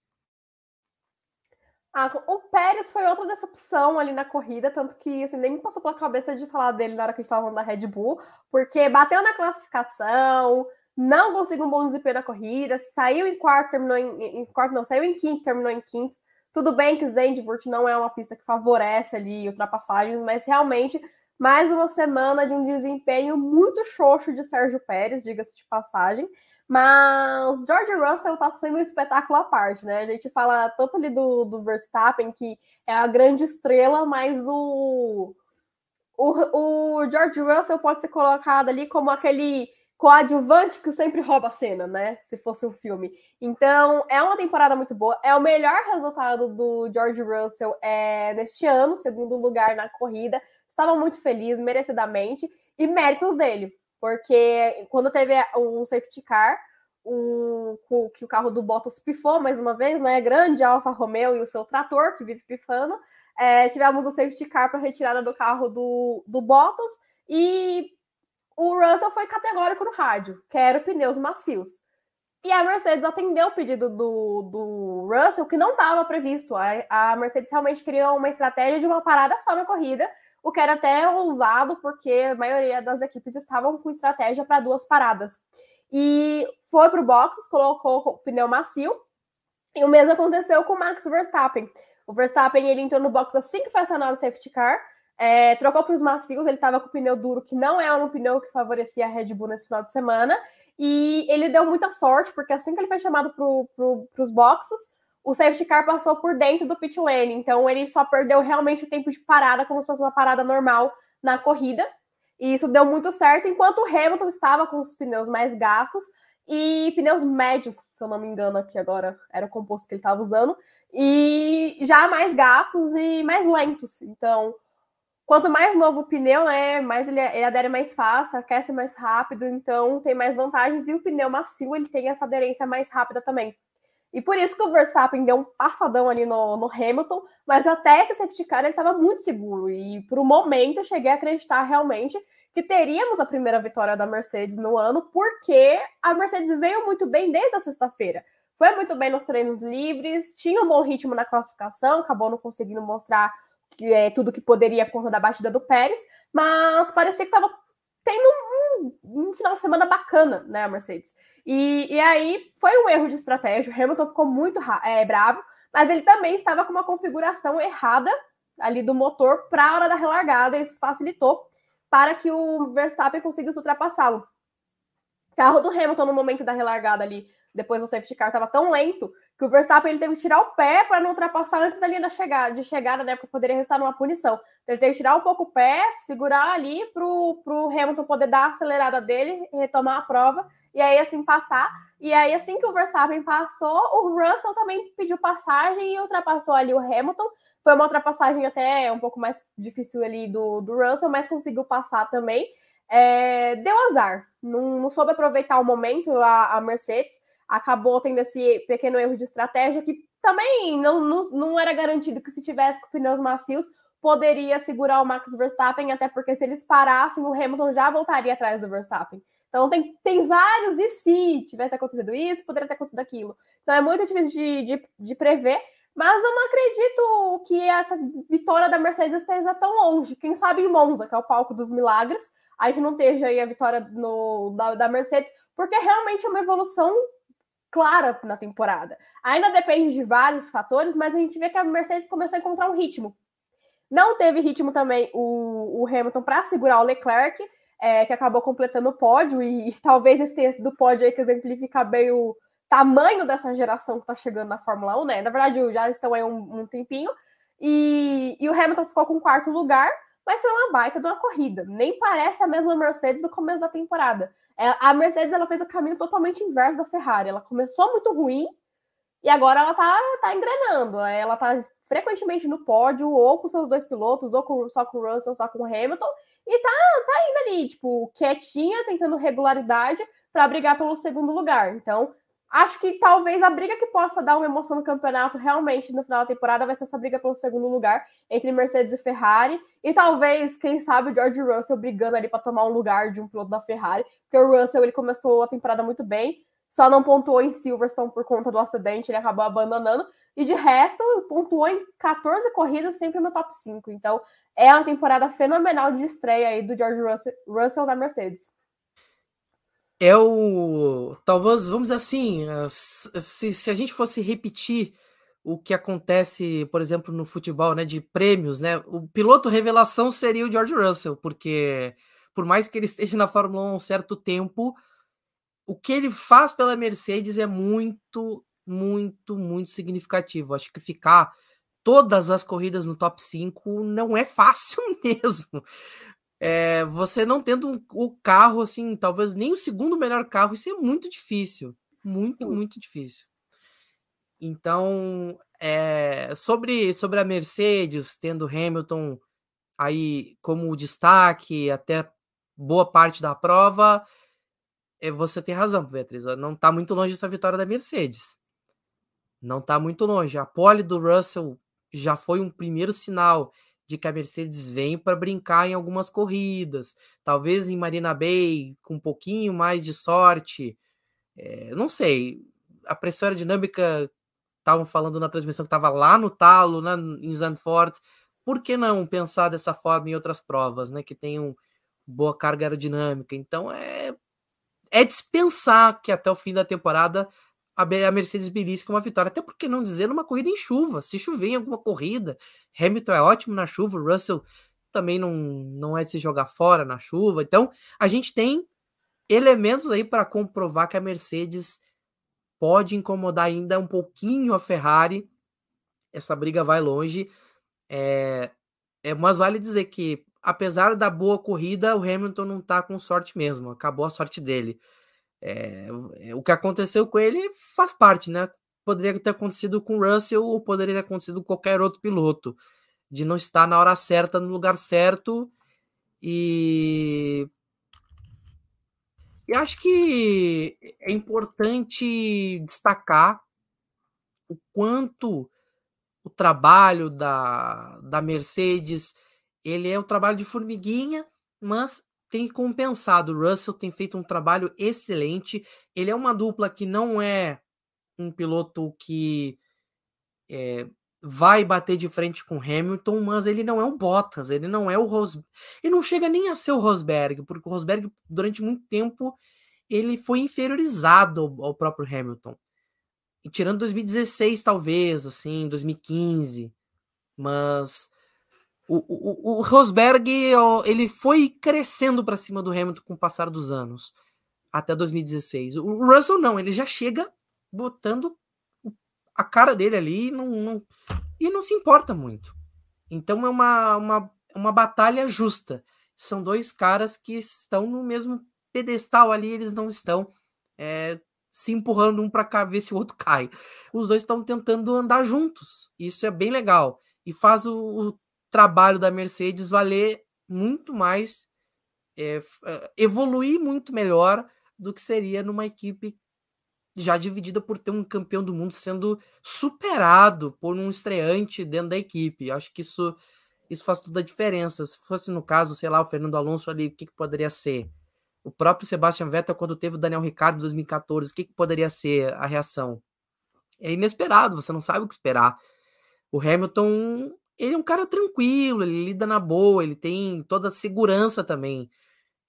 Ah, o Pérez foi outra decepção ali na corrida, tanto que assim, nem me passou pela cabeça de falar dele na hora que a gente estava falando da Red Bull, porque bateu na classificação, não conseguiu um bom desempenho na corrida, saiu em quarto, terminou em, em quarto, não, saiu em quinto, terminou em quinto. Tudo bem que Zandvoort não é uma pista que favorece ali ultrapassagens, mas realmente mais uma semana de um desempenho muito xoxo de Sérgio Pérez, diga-se de passagem. Mas George Russell tá sendo um espetáculo à parte, né? A gente fala tanto ali do, do Verstappen, que é a grande estrela, mas o, o, o George Russell pode ser colocado ali como aquele coadjuvante que sempre rouba a cena, né? Se fosse um filme. Então, é uma temporada muito boa. É o melhor resultado do George Russell é, neste ano, segundo lugar na corrida. Estava muito feliz, merecidamente, e méritos dele, porque quando teve o safety car, o, que o carro do Bottas pifou mais uma vez, né? Grande Alfa Romeo e o seu trator, que vive pifando. É, tivemos o safety car para retirada do carro do, do Bottas e o Russell foi categórico no rádio, quero pneus macios. E a Mercedes atendeu o pedido do, do Russell, que não estava previsto. A, a Mercedes realmente criou uma estratégia de uma parada só na corrida, o que era até ousado, porque a maioria das equipes estavam com estratégia para duas paradas. E foi para o box, colocou o pneu macio, e o mesmo aconteceu com o Max Verstappen. O Verstappen ele entrou no box assim que foi acionado o safety car, é, trocou para os macios, ele estava com o pneu duro, que não é um pneu que favorecia a Red Bull nesse final de semana. E ele deu muita sorte, porque assim que ele foi chamado para os boxes, o safety car passou por dentro do pit lane. Então ele só perdeu realmente o tempo de parada, como se fosse uma parada normal na corrida. E isso deu muito certo, enquanto o Hamilton estava com os pneus mais gastos e pneus médios, se eu não me engano, aqui agora era o composto que ele estava usando, e já mais gastos e mais lentos. Então, Quanto mais novo o pneu, né, mais ele, ele adere mais fácil, aquece mais rápido, então tem mais vantagens. E o pneu macio, ele tem essa aderência mais rápida também. E por isso que o Verstappen deu um passadão ali no, no Hamilton, mas até esse safety car ele estava muito seguro. E por um momento eu cheguei a acreditar realmente que teríamos a primeira vitória da Mercedes no ano, porque a Mercedes veio muito bem desde a sexta-feira. Foi muito bem nos treinos livres, tinha um bom ritmo na classificação, acabou não conseguindo mostrar que é tudo que poderia por conta da batida do Pérez, mas parecia que estava tendo um, um, final de semana bacana, né, a Mercedes. E, e aí foi um erro de estratégia, o Hamilton ficou muito é, bravo, mas ele também estava com uma configuração errada ali do motor para a hora da relargada, isso facilitou para que o Verstappen conseguisse ultrapassá-lo. O carro do Hamilton no momento da relargada ali, depois do safety car, estava tão lento que o Verstappen ele teve que tirar o pé para não ultrapassar antes da linha da chegada, de chegada, né? Porque poderia restar numa punição. Então, ele teve que tirar um pouco o pé, segurar ali para o Hamilton poder dar a acelerada dele, retomar a prova e aí assim passar. E aí, assim que o Verstappen passou, o Russell também pediu passagem e ultrapassou ali o Hamilton. Foi uma ultrapassagem até um pouco mais difícil ali do, do Russell, mas conseguiu passar também. É, deu azar, não, não soube aproveitar o momento a, a Mercedes acabou tendo esse pequeno erro de estratégia que também não, não, não era garantido que se tivesse com pneus macios poderia segurar o Max Verstappen, até porque se eles parassem, o Hamilton já voltaria atrás do Verstappen. Então tem, tem vários e se tivesse acontecido isso, poderia ter acontecido aquilo. Então é muito difícil de, de, de prever, mas eu não acredito que essa vitória da Mercedes esteja tão longe. Quem sabe em Monza, que é o palco dos milagres, a gente não esteja aí a vitória no, da, da Mercedes, porque realmente é uma evolução clara na temporada. Ainda depende de vários fatores, mas a gente vê que a Mercedes começou a encontrar um ritmo. Não teve ritmo também o, o Hamilton para segurar o Leclerc, é, que acabou completando o pódio, e, e talvez esse tenha sido o pódio aí que exemplifica bem o tamanho dessa geração que está chegando na Fórmula 1, né? Na verdade, já estão aí um, um tempinho. E, e, o Hamilton ficou com quarto lugar, mas foi uma baita de uma corrida. Nem parece a mesma Mercedes do começo da temporada. É, a Mercedes ela fez o caminho totalmente inverso da Ferrari. Ela começou muito ruim e agora ela tá, tá engrenando. Ela tá frequentemente no pódio, ou com seus dois pilotos, ou com, só com o Russell, só com o Hamilton, e tá, tá indo ali, tipo, quietinha, tentando regularidade para brigar pelo segundo lugar. Então, acho que talvez a briga que possa dar uma emoção no campeonato realmente no final da temporada vai ser essa briga pelo segundo lugar entre Mercedes e Ferrari e talvez, quem sabe, o George Russell brigando ali para tomar um lugar de um piloto da Ferrari, porque o Russell ele começou a temporada muito bem, só não pontuou em Silverstone por conta do acidente, ele acabou abandonando e de resto pontuou em 14 corridas sempre no top 5. Então, é uma temporada fenomenal de estreia aí do George Russell, Russell da Mercedes é o. Talvez, vamos assim, se, se a gente fosse repetir o que acontece, por exemplo, no futebol, né, de prêmios, né, o piloto revelação seria o George Russell, porque por mais que ele esteja na Fórmula 1 há um certo tempo, o que ele faz pela Mercedes é muito, muito, muito significativo. Acho que ficar todas as corridas no top 5 não é fácil mesmo. é, você não tendo o carro, assim, talvez nem o segundo melhor carro, isso é muito difícil. Muito, Sim. muito difícil. Então, é, sobre, sobre a Mercedes, tendo Hamilton aí como destaque até boa parte da prova, é, você tem razão, Beatriz. Não está muito longe essa vitória da Mercedes. Não está muito longe. A pole do Russell já foi um primeiro sinal de que a Mercedes vem para brincar em algumas corridas, talvez em Marina Bay com um pouquinho mais de sorte. É, não sei. A pressão aerodinâmica estavam falando na transmissão que estava lá no talo, né, em Zandvoort. Por que não pensar dessa forma em outras provas, né, que tenham boa carga aerodinâmica? Então é é dispensar que até o fim da temporada a Mercedes belisca uma vitória. Até porque não dizer numa corrida em chuva. Se chover em alguma corrida, Hamilton é ótimo na chuva, Russell também não, não é de se jogar fora na chuva. Então, a gente tem elementos aí para comprovar que a Mercedes pode incomodar ainda um pouquinho a Ferrari. Essa briga vai longe. É, é, mas vale dizer que, apesar da boa corrida, o Hamilton não está com sorte mesmo. Acabou a sorte dele. É, o que aconteceu com ele faz parte, né? Poderia ter acontecido com o Russell ou poderia ter acontecido com qualquer outro piloto. De não estar na hora certa, no lugar certo. E e acho que é importante destacar o quanto o trabalho da, da Mercedes ele é o trabalho de formiguinha, mas tem compensado. O Russell tem feito um trabalho excelente. Ele é uma dupla que não é um piloto que é, vai bater de frente com Hamilton, mas ele não é o Bottas, ele não é o Rosberg, ele não chega nem a ser o Rosberg, porque o Rosberg durante muito tempo ele foi inferiorizado ao, próprio Hamilton. E tirando 2016 talvez, assim, 2015, mas o, o, o Rosberg ele foi crescendo para cima do Hamilton com o passar dos anos, até 2016. O Russell não, ele já chega botando a cara dele ali não, não, e não se importa muito. Então é uma, uma, uma batalha justa. São dois caras que estão no mesmo pedestal ali, eles não estão é, se empurrando um para cá ver se o outro cai. Os dois estão tentando andar juntos. Isso é bem legal e faz o, o trabalho da Mercedes valer muito mais, é, evoluir muito melhor do que seria numa equipe já dividida por ter um campeão do mundo sendo superado por um estreante dentro da equipe. Acho que isso, isso faz toda a diferença. Se fosse no caso, sei lá, o Fernando Alonso ali, o que, que poderia ser? O próprio Sebastian Vettel, quando teve o Daniel Ricciardo em 2014, o que, que poderia ser a reação? É inesperado, você não sabe o que esperar. O Hamilton, ele é um cara tranquilo, ele lida na boa, ele tem toda a segurança também.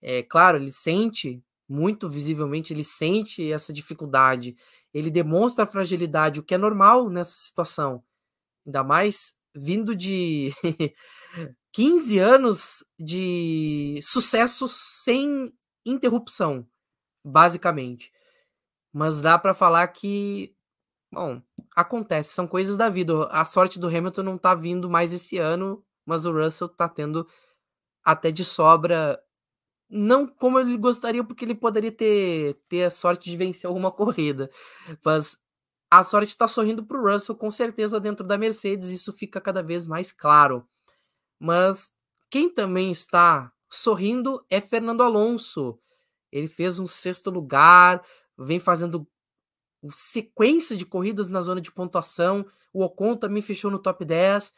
É claro, ele sente muito visivelmente ele sente essa dificuldade, ele demonstra fragilidade, o que é normal nessa situação. Ainda mais vindo de 15 anos de sucesso sem interrupção, basicamente. Mas dá para falar que, bom, acontece, são coisas da vida. A sorte do Hamilton não tá vindo mais esse ano, mas o Russell tá tendo até de sobra não como ele gostaria, porque ele poderia ter, ter a sorte de vencer alguma corrida. Mas a sorte está sorrindo para o Russell, com certeza, dentro da Mercedes, isso fica cada vez mais claro. Mas quem também está sorrindo é Fernando Alonso. Ele fez um sexto lugar, vem fazendo sequência de corridas na zona de pontuação. O Ocon também fechou no top 10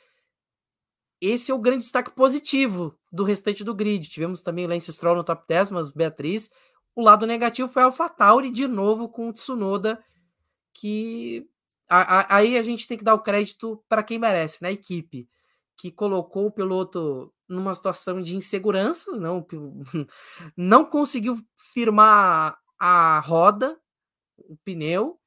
esse é o grande destaque positivo do restante do grid. Tivemos também Lance Stroll no top 10, mas Beatriz. O lado negativo foi a AlphaTauri de novo com o Tsunoda, que a, a, aí a gente tem que dar o crédito para quem merece, na né? equipe, que colocou o piloto numa situação de insegurança, não, não conseguiu firmar a roda, o pneu,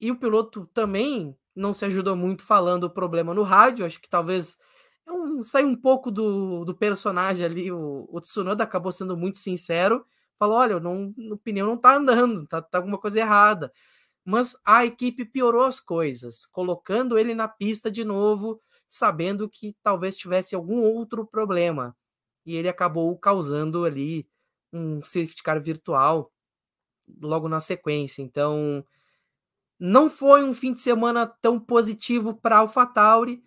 e o piloto também não se ajudou muito falando o problema no rádio, acho que talvez é um, sai um pouco do, do personagem ali. O, o Tsunoda acabou sendo muito sincero. Falou: olha, não, o pneu não tá andando, tá, tá alguma coisa errada. Mas a equipe piorou as coisas, colocando ele na pista de novo, sabendo que talvez tivesse algum outro problema. e ele acabou causando ali um safety car virtual logo na sequência. Então, não foi um fim de semana tão positivo para AlphaTauri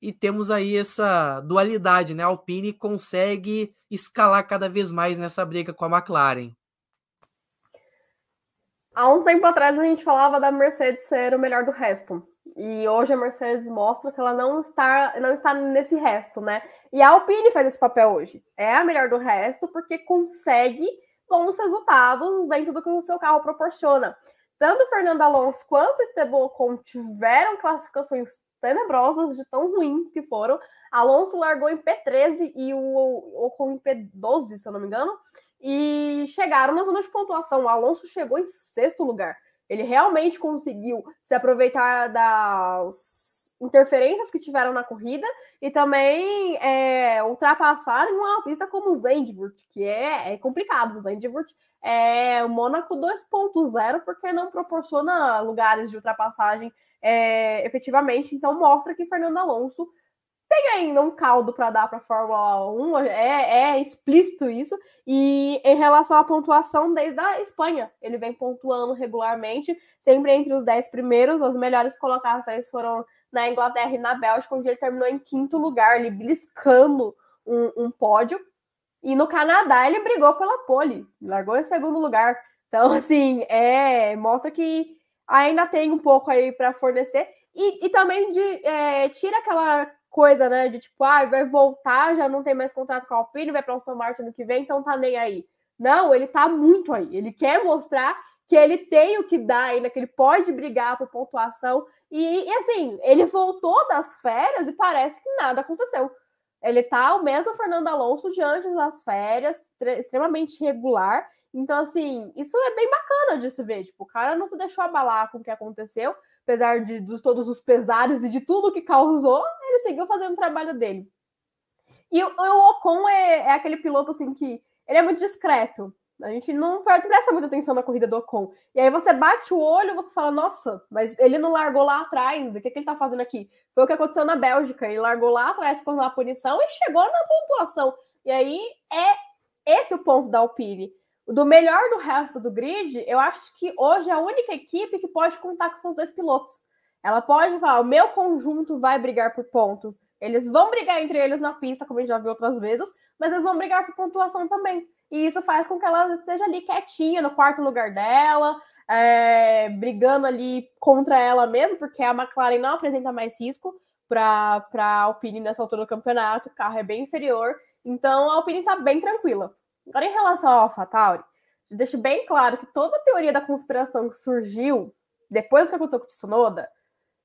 e temos aí essa dualidade, né? A Alpine consegue escalar cada vez mais nessa briga com a McLaren. Há um tempo atrás a gente falava da Mercedes ser o melhor do resto. E hoje a Mercedes mostra que ela não está, não está nesse resto, né? E a Alpine faz esse papel hoje. É a melhor do resto porque consegue bons resultados dentro do que o seu carro proporciona. Tanto Fernando Alonso quanto Esteban Ocon tiveram classificações tenebrosas de tão ruins que foram. Alonso largou em P13 e o Ocon em P12, se eu não me engano, e chegaram na zona de pontuação. O Alonso chegou em sexto lugar. Ele realmente conseguiu se aproveitar das interferências que tiveram na corrida e também é, ultrapassar uma pista como Zandvoort, que é, é complicado. Zandvoort é o Mônaco 2.0 porque não proporciona lugares de ultrapassagem é, efetivamente. Então mostra que Fernando Alonso tem ainda um caldo para dar para a Fórmula 1, é, é, explícito isso. E em relação à pontuação, desde a Espanha, ele vem pontuando regularmente, sempre entre os 10 primeiros. As melhores colocações foram na Inglaterra e na Bélgica, onde ele terminou em quinto lugar, ali beliscando um, um pódio. E no Canadá ele brigou pela pole, largou em segundo lugar. Então, assim, é, mostra que ainda tem um pouco aí para fornecer. E, e também de, é, tira aquela coisa, né? De tipo, ah, vai voltar, já não tem mais contrato com a Alpine, vai para o Aston Martin no que vem, então tá nem aí. Não, ele tá muito aí. Ele quer mostrar que ele tem o que dar ainda, que ele pode brigar por pontuação. E, e assim, ele voltou das férias e parece que nada aconteceu. Ele tá o mesmo Fernando Alonso de antes das férias, extremamente regular. Então, assim, isso é bem bacana de se ver. Tipo, o cara não se deixou abalar com o que aconteceu, apesar de, de todos os pesares e de tudo que causou, ele seguiu fazendo o trabalho dele. E o, o Ocon é, é, aquele piloto assim que ele é muito discreto. A gente não presta muita atenção na corrida do Ocon. E aí você bate o olho você fala, nossa, mas ele não largou lá atrás. O que, que ele tá fazendo aqui? Foi o que aconteceu na Bélgica. Ele largou lá atrás por uma punição e chegou na pontuação. E aí é esse o ponto da Alpine. Do melhor do resto do grid, eu acho que hoje é a única equipe que pode contar com seus dois pilotos. Ela pode falar: o meu conjunto vai brigar por pontos. Eles vão brigar entre eles na pista, como a gente já viu outras vezes, mas eles vão brigar por pontuação também. E isso faz com que ela esteja ali quietinha no quarto lugar dela, é, brigando ali contra ela mesmo, porque a McLaren não apresenta mais risco para a Alpine nessa altura do campeonato, o carro é bem inferior, então a Alpine está bem tranquila. Agora, em relação ao AlphaTauri, deixo bem claro que toda a teoria da conspiração que surgiu depois do que aconteceu com o Tsunoda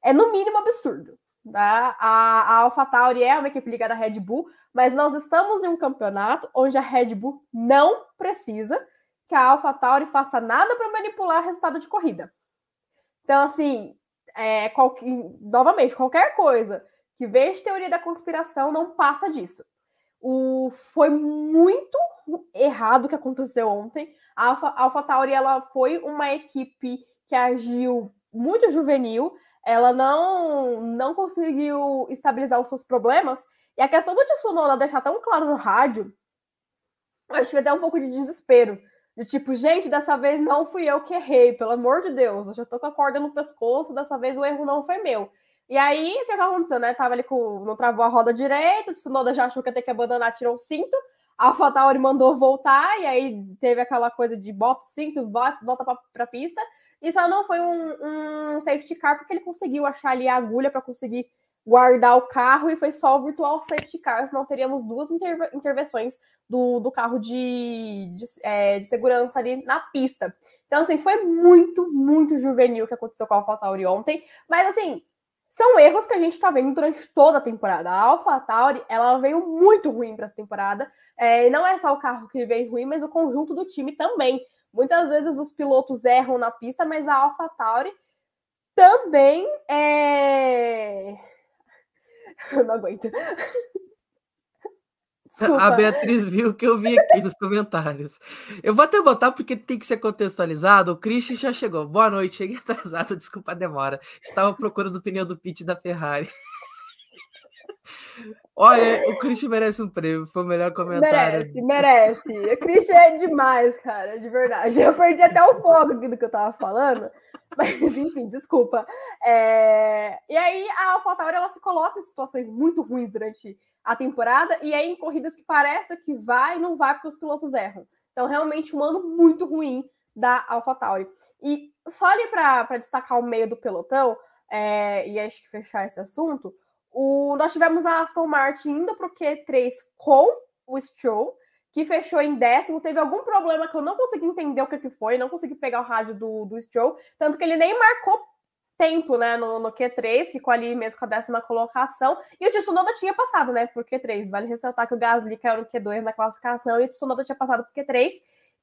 é no mínimo absurdo. Tá? A, a AlphaTauri é uma equipe ligada à Red Bull, mas nós estamos em um campeonato onde a Red Bull não precisa que a AlphaTauri faça nada para manipular o resultado de corrida. Então, assim, é, qual, novamente, qualquer coisa que veja teoria da conspiração não passa disso. O, foi muito errado o que aconteceu ontem. A Alpha, Alpha Tauri ela foi uma equipe que agiu muito juvenil. Ela não, não conseguiu estabilizar os seus problemas. E a questão do Tsunoda deixar tão claro no rádio, eu tive até um pouco de desespero. De tipo, gente, dessa vez não fui eu que errei, pelo amor de Deus. Eu já tô com a corda no pescoço, dessa vez o erro não foi meu. E aí, o que, que aconteceu, né? Tava ali com. Não travou a roda direito, o Tsunoda já achou que ia ter que abandonar, tirou o cinto. A AlphaTauri mandou voltar, e aí teve aquela coisa de bota o cinto, volta para a pista. E só não foi um, um, safety car, porque ele conseguiu achar ali a agulha para conseguir guardar o carro, e foi só o virtual safety car, senão teríamos duas intervenções do, do carro de, de, é, de, segurança ali na pista. Então, assim, foi muito, muito juvenil o que aconteceu com a AlphaTauri ontem. Mas, assim, são erros que a gente está vendo durante toda a temporada. A AlphaTauri, ela veio muito ruim para essa temporada. É, não é só o carro que vem ruim, mas o conjunto do time também. Muitas vezes os pilotos erram na pista, mas a AlphaTauri também é. Eu não aguento. Desculpa. A Beatriz viu o que eu vi aqui nos comentários. Eu vou até botar porque tem que ser contextualizado. O Christian já chegou. Boa noite, cheguei atrasado, desculpa a demora. Estava procurando o pneu do pit da Ferrari. Olha, o Christian merece um prêmio, foi o melhor comentário. Merece, merece. O Christian é demais, cara, de verdade. Eu perdi até o foco do que eu tava falando. Mas, enfim, desculpa. É... E aí, a AlphaTauri, ela se coloca em situações muito ruins durante a temporada, e aí em corridas que parece que vai, não vai, porque os pilotos erram. Então, realmente, um ano muito ruim da AlphaTauri. E só ali para destacar o meio do pelotão, é... e acho que fechar esse assunto, o, nós tivemos a Aston Martin indo para o Q3 com o Stroll, que fechou em décimo. Teve algum problema que eu não consegui entender o que, que foi, não consegui pegar o rádio do, do Stroll, tanto que ele nem marcou tempo né, no, no Q3, ficou ali mesmo com a décima colocação. E o Tsunoda tinha passado né, por Q3. Vale ressaltar que o Gasly caiu no Q2 na classificação e o Tsunoda tinha passado por Q3.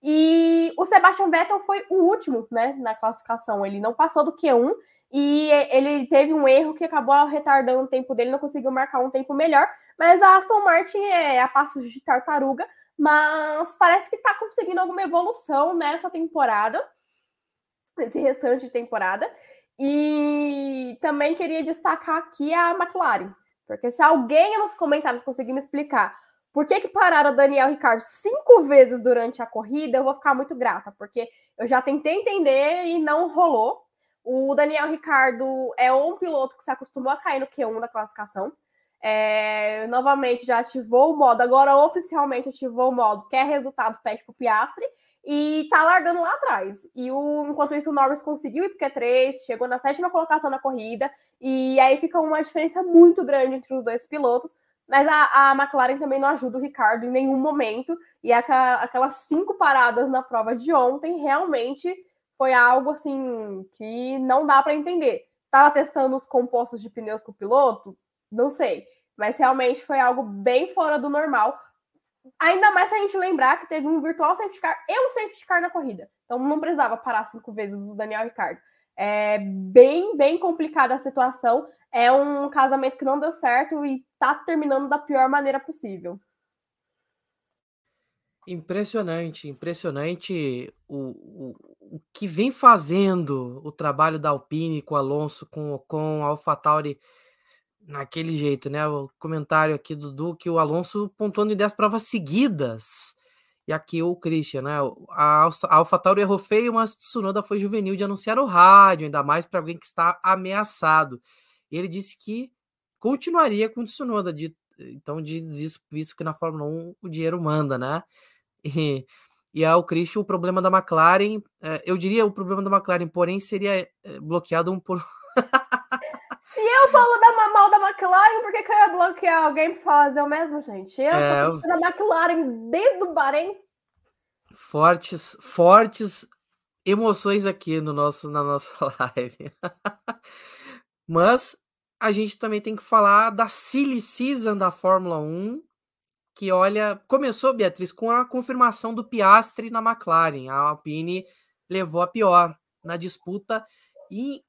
E o Sebastian Vettel foi o último né, na classificação. Ele não passou do Q1 e ele teve um erro que acabou retardando o tempo dele, não conseguiu marcar um tempo melhor. Mas a Aston Martin é a passos de tartaruga, mas parece que está conseguindo alguma evolução nessa temporada, nesse restante de temporada. E também queria destacar aqui a McLaren, porque se alguém nos comentários conseguir me explicar por que, que pararam Daniel Ricardo cinco vezes durante a corrida, eu vou ficar muito grata, porque eu já tentei entender e não rolou. O Daniel Ricardo é um piloto que se acostumou a cair no Q1 da classificação. É, novamente já ativou o modo, agora oficialmente ativou o modo, quer resultado, pede pro Piastre, e tá largando lá atrás. E o, enquanto isso, o Norris conseguiu ir pro Q3, chegou na sétima colocação na corrida, e aí fica uma diferença muito grande entre os dois pilotos. Mas a, a McLaren também não ajuda o Ricardo em nenhum momento, e aquelas cinco paradas na prova de ontem realmente foi algo assim que não dá para entender. Tava testando os compostos de pneus com o piloto? Não sei. Mas realmente foi algo bem fora do normal. Ainda mais se a gente lembrar que teve um virtual safety car e um safety car na corrida. Então não precisava parar cinco vezes o Daniel Ricardo. É bem, bem complicada a situação. É um casamento que não deu certo e tá terminando da pior maneira possível. Impressionante, impressionante o, o, o que vem fazendo o trabalho da Alpine com Alonso, com, a AlphaTauri naquele jeito, né? O comentário aqui do Du que o Alonso pontuando em 10 provas seguidas. E aqui o Christian, né? A AlphaTauri errou feio, mas Tsunoda foi juvenil de anunciar o rádio, ainda mais para alguém que está ameaçado. Ele disse que continuaria com o Tsunoda, de, então diz isso, visto que na Fórmula 1 o dinheiro manda, né? E, e ao Christian, o problema da McLaren, é, eu diria o problema da McLaren, porém seria é, bloqueado um por. Se eu falo da mal da McLaren, por que, que eu ia bloquear alguém para fazer o mesmo, gente? Eu é, tô da McLaren desde o Bahrein. Fortes, fortes emoções aqui no nosso, na nossa live. Mas a gente também tem que falar da silly season da Fórmula 1, que olha, começou, Beatriz, com a confirmação do Piastri na McLaren. A Alpine levou a pior na disputa e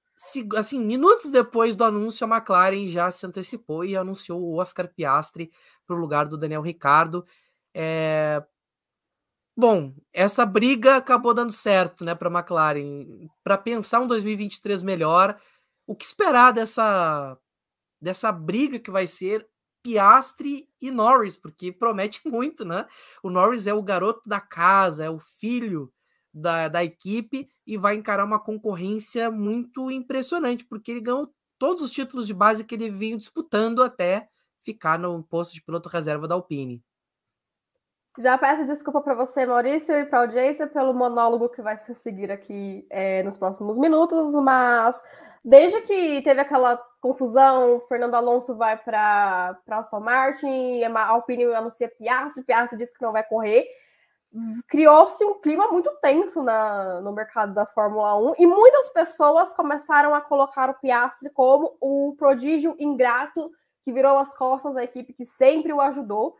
assim, minutos depois do anúncio, a McLaren já se antecipou e anunciou o Oscar Piastri para o lugar do Daniel Ricardo. É... Bom, essa briga acabou dando certo, né, para a McLaren. Para pensar um 2023 melhor, o que esperar dessa dessa briga que vai ser Piastri e Norris, porque promete muito, né? O Norris é o garoto da casa, é o filho da, da equipe e vai encarar uma concorrência muito impressionante, porque ele ganhou todos os títulos de base que ele vinha disputando até ficar no posto de piloto reserva da Alpine. Já peço desculpa para você, Maurício, e para a audiência pelo monólogo que vai se seguir aqui é, nos próximos minutos, mas desde que teve aquela confusão, Fernando Alonso vai para Aston Martin, a Alpine anuncia Piastri, Piastri diz que não vai correr, criou-se um clima muito tenso na, no mercado da Fórmula 1 e muitas pessoas começaram a colocar o Piastri como o prodígio ingrato que virou as costas da equipe que sempre o ajudou,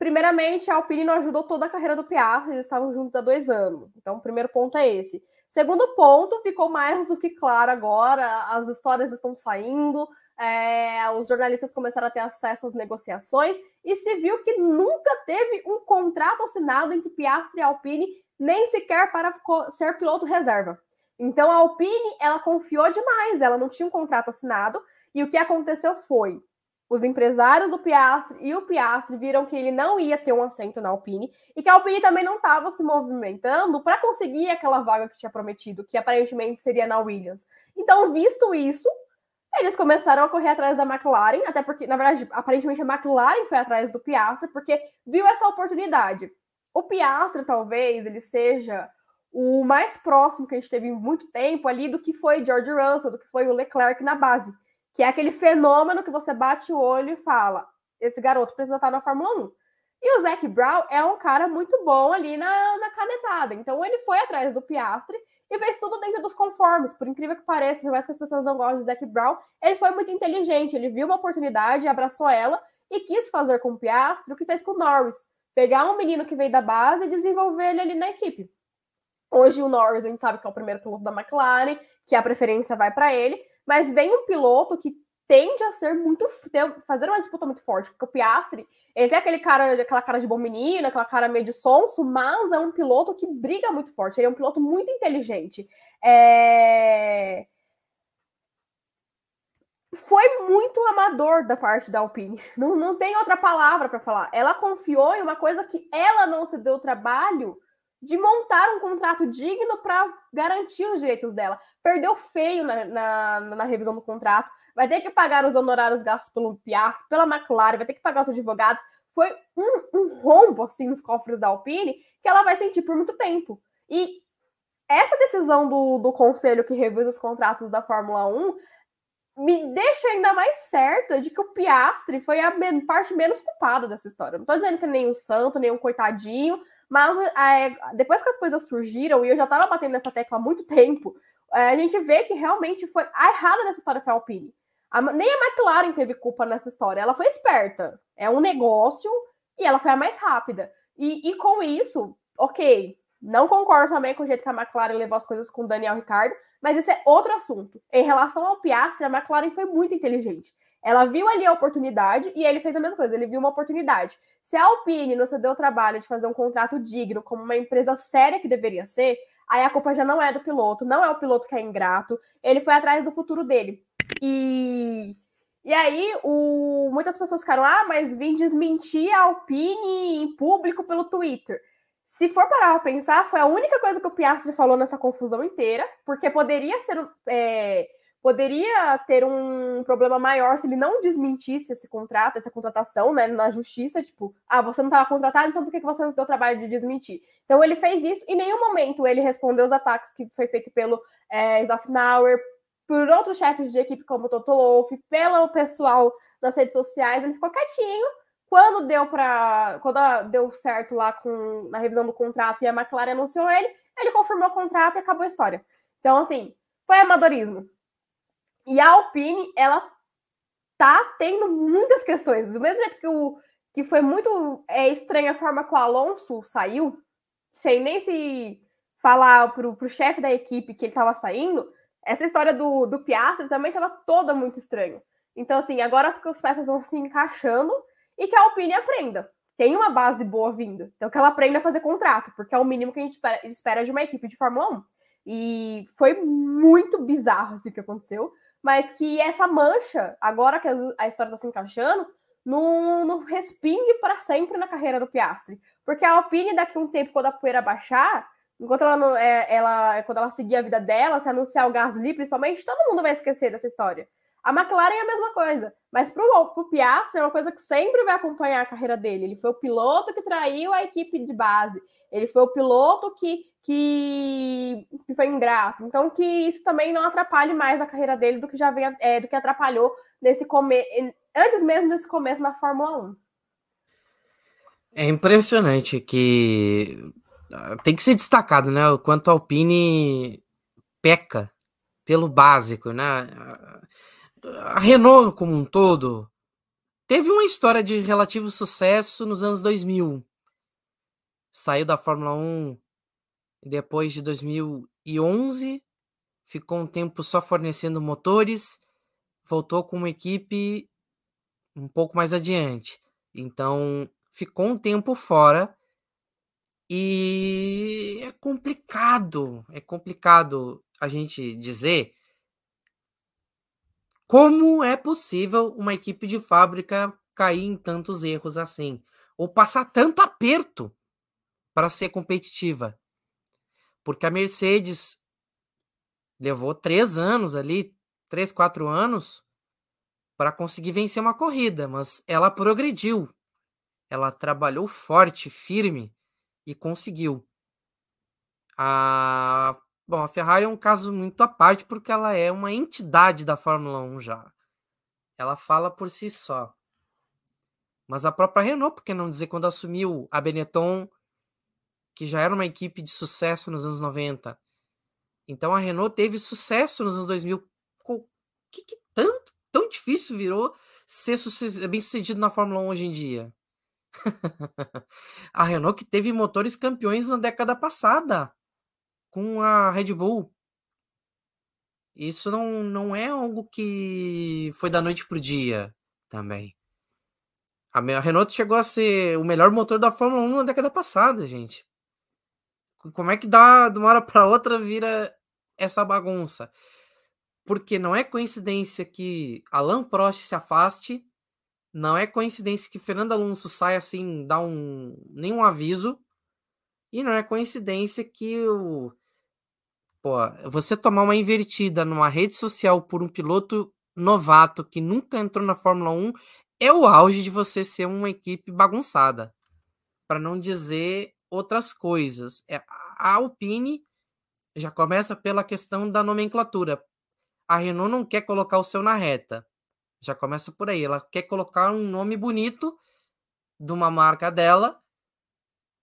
Primeiramente, a Alpine não ajudou toda a carreira do Piastri, eles estavam juntos há dois anos. Então, o primeiro ponto é esse. Segundo ponto, ficou mais do que claro agora, as histórias estão saindo, é, os jornalistas começaram a ter acesso às negociações e se viu que nunca teve um contrato assinado entre Piastri e Alpine, nem sequer para ser piloto reserva. Então a Alpine, ela confiou demais, ela não tinha um contrato assinado e o que aconteceu foi os empresários do Piastri e o Piastri viram que ele não ia ter um assento na Alpine e que a Alpine também não estava se movimentando para conseguir aquela vaga que tinha prometido, que aparentemente seria na Williams. Então, visto isso, eles começaram a correr atrás da McLaren, até porque, na verdade, aparentemente a McLaren foi atrás do Piastri porque viu essa oportunidade. O Piastri, talvez, ele seja o mais próximo que a gente teve em muito tempo ali do que foi George Russell, do que foi o Leclerc na base que é aquele fenômeno que você bate o olho e fala: esse garoto precisa estar na Fórmula 1. E o Zac Brown é um cara muito bom ali na, na canetada. Então ele foi atrás do Piastre e fez tudo dentro dos conformes. Por incrível que pareça, por mais que as pessoas não gostem do Zac Brown, ele foi muito inteligente. Ele viu uma oportunidade, abraçou ela e quis fazer com o Piastre o que fez com o Norris. Pegar um menino que veio da base e desenvolver ele ali na equipe. Hoje o Norris, a gente sabe que é o primeiro piloto da McLaren, que a preferência vai para ele, mas vem um piloto que tende a ser muito fazer uma disputa muito forte, porque o Piastri, ele tem aquele cara, aquela cara de bom menino, aquela cara meio de sonso, mas é um piloto que briga muito forte, ele é um piloto muito inteligente. É... Foi muito amador da parte da Alpine. Não, não tem outra palavra para falar. Ela confiou em uma coisa que ela não se deu trabalho de montar um contrato digno para garantir os direitos dela. Perdeu feio na, na, na, revisão do contrato, vai ter que pagar os honorários gastos pelo Piastri, pela McLaren, vai ter que pagar os advogados. Foi um, um rombo assim nos cofres da Alpine que ela vai sentir por muito tempo. E essa decisão do, do conselho que revisa os contratos da Fórmula 1 me deixa ainda mais certa de que o Piastri foi a parte menos culpada dessa história. Não tô dizendo que é nem um santo, nem um coitadinho, mas é, depois que as coisas surgiram, e eu já estava batendo nessa tecla há muito tempo, é, a gente vê que realmente foi a errada dessa história foi a Alpine. A, nem a McLaren teve culpa nessa história. Ela foi esperta. É um negócio e ela foi a mais rápida. E, e com isso, ok, não concordo também com o jeito que a McLaren levou as coisas com o Daniel Ricciardo, mas esse é outro assunto. Em relação ao Piastri, a McLaren foi muito inteligente. Ela viu ali a oportunidade e ele fez a mesma coisa. Ele viu uma oportunidade. Se a Alpine não se deu o trabalho de fazer um contrato digno, como uma empresa séria que deveria ser, aí a culpa já não é do piloto, não é o piloto que é ingrato, ele foi atrás do futuro dele. E, e aí o, muitas pessoas ficaram, ah, mas vim desmentir a Alpine em público pelo Twitter. Se for parar para pensar, foi a única coisa que o Piastri falou nessa confusão inteira, porque poderia ser é, poderia ter um problema maior se ele não desmentisse esse contrato, essa contratação, né, na justiça, tipo, ah, você não estava contratado, então por que você não se deu o trabalho de desmentir? Então ele fez isso, em nenhum momento ele respondeu os ataques que foi feito pelo é, por outros chefes de equipe como o Toto Wolff, pelo pessoal das redes sociais, ele ficou quietinho, quando deu para quando deu certo lá com na revisão do contrato e a McLaren anunciou ele, ele confirmou o contrato e acabou a história. Então, assim, foi amadorismo. E a Alpine, ela tá tendo muitas questões. Do mesmo jeito que, o, que foi muito é, estranha a forma que o Alonso saiu, sem nem se falar pro, pro chefe da equipe que ele tava saindo, essa história do, do Piastri também tava toda muito estranha. Então, assim, agora as, as peças vão se encaixando e que a Alpine aprenda. Tem uma base boa vindo. Então, que ela aprenda a fazer contrato, porque é o mínimo que a gente espera, espera de uma equipe de Fórmula 1. E foi muito bizarro assim que aconteceu mas que essa mancha, agora que a história está se encaixando, não, não respingue para sempre na carreira do Piastri. Porque a Alpine, daqui a um tempo, quando a poeira baixar, enquanto ela, não, é, ela quando ela seguir a vida dela, se anunciar o Gasly, principalmente, todo mundo vai esquecer dessa história. A McLaren é a mesma coisa, mas para o Piastri é uma coisa que sempre vai acompanhar a carreira dele. Ele foi o piloto que traiu a equipe de base, ele foi o piloto que, que, que foi ingrato. Então, que isso também não atrapalhe mais a carreira dele do que já vem, é, do que atrapalhou nesse come... antes mesmo desse começo na Fórmula 1. É impressionante que ah, tem que ser destacado, né? O quanto a Alpine peca pelo básico, né? A Renault como um todo teve uma história de relativo sucesso nos anos 2000. Saiu da Fórmula 1 depois de 2011, ficou um tempo só fornecendo motores, voltou com uma equipe um pouco mais adiante. Então, ficou um tempo fora e é complicado, é complicado a gente dizer Como é possível uma equipe de fábrica cair em tantos erros assim? Ou passar tanto aperto para ser competitiva? Porque a Mercedes levou três anos ali, três, quatro anos, para conseguir vencer uma corrida, mas ela progrediu. Ela trabalhou forte, firme e conseguiu. A Bom, a Ferrari é um caso muito à parte porque ela é uma entidade da Fórmula 1 já. Ela fala por si só. Mas a própria Renault, por que não dizer, quando assumiu a Benetton, que já era uma equipe de sucesso nos anos 90. Então a Renault teve sucesso nos anos 2000. O que, que tanto, tão difícil virou ser bem sucedido na Fórmula 1 hoje em dia? a Renault que teve motores campeões na década passada com a Red Bull. Isso não, não é algo que foi da noite pro dia também. A Renault chegou a ser o melhor motor da Fórmula 1 na década passada, gente. Como é que dá de uma hora para outra vira essa bagunça? Porque não é coincidência que Alain Prost se afaste, não é coincidência que Fernando Alonso saia assim, dá um nenhum aviso, e não é coincidência que o Pô, você tomar uma invertida numa rede social por um piloto novato que nunca entrou na Fórmula 1 é o auge de você ser uma equipe bagunçada. Para não dizer outras coisas. É, a Alpine já começa pela questão da nomenclatura. A Renault não quer colocar o seu na reta. Já começa por aí. Ela quer colocar um nome bonito de uma marca dela,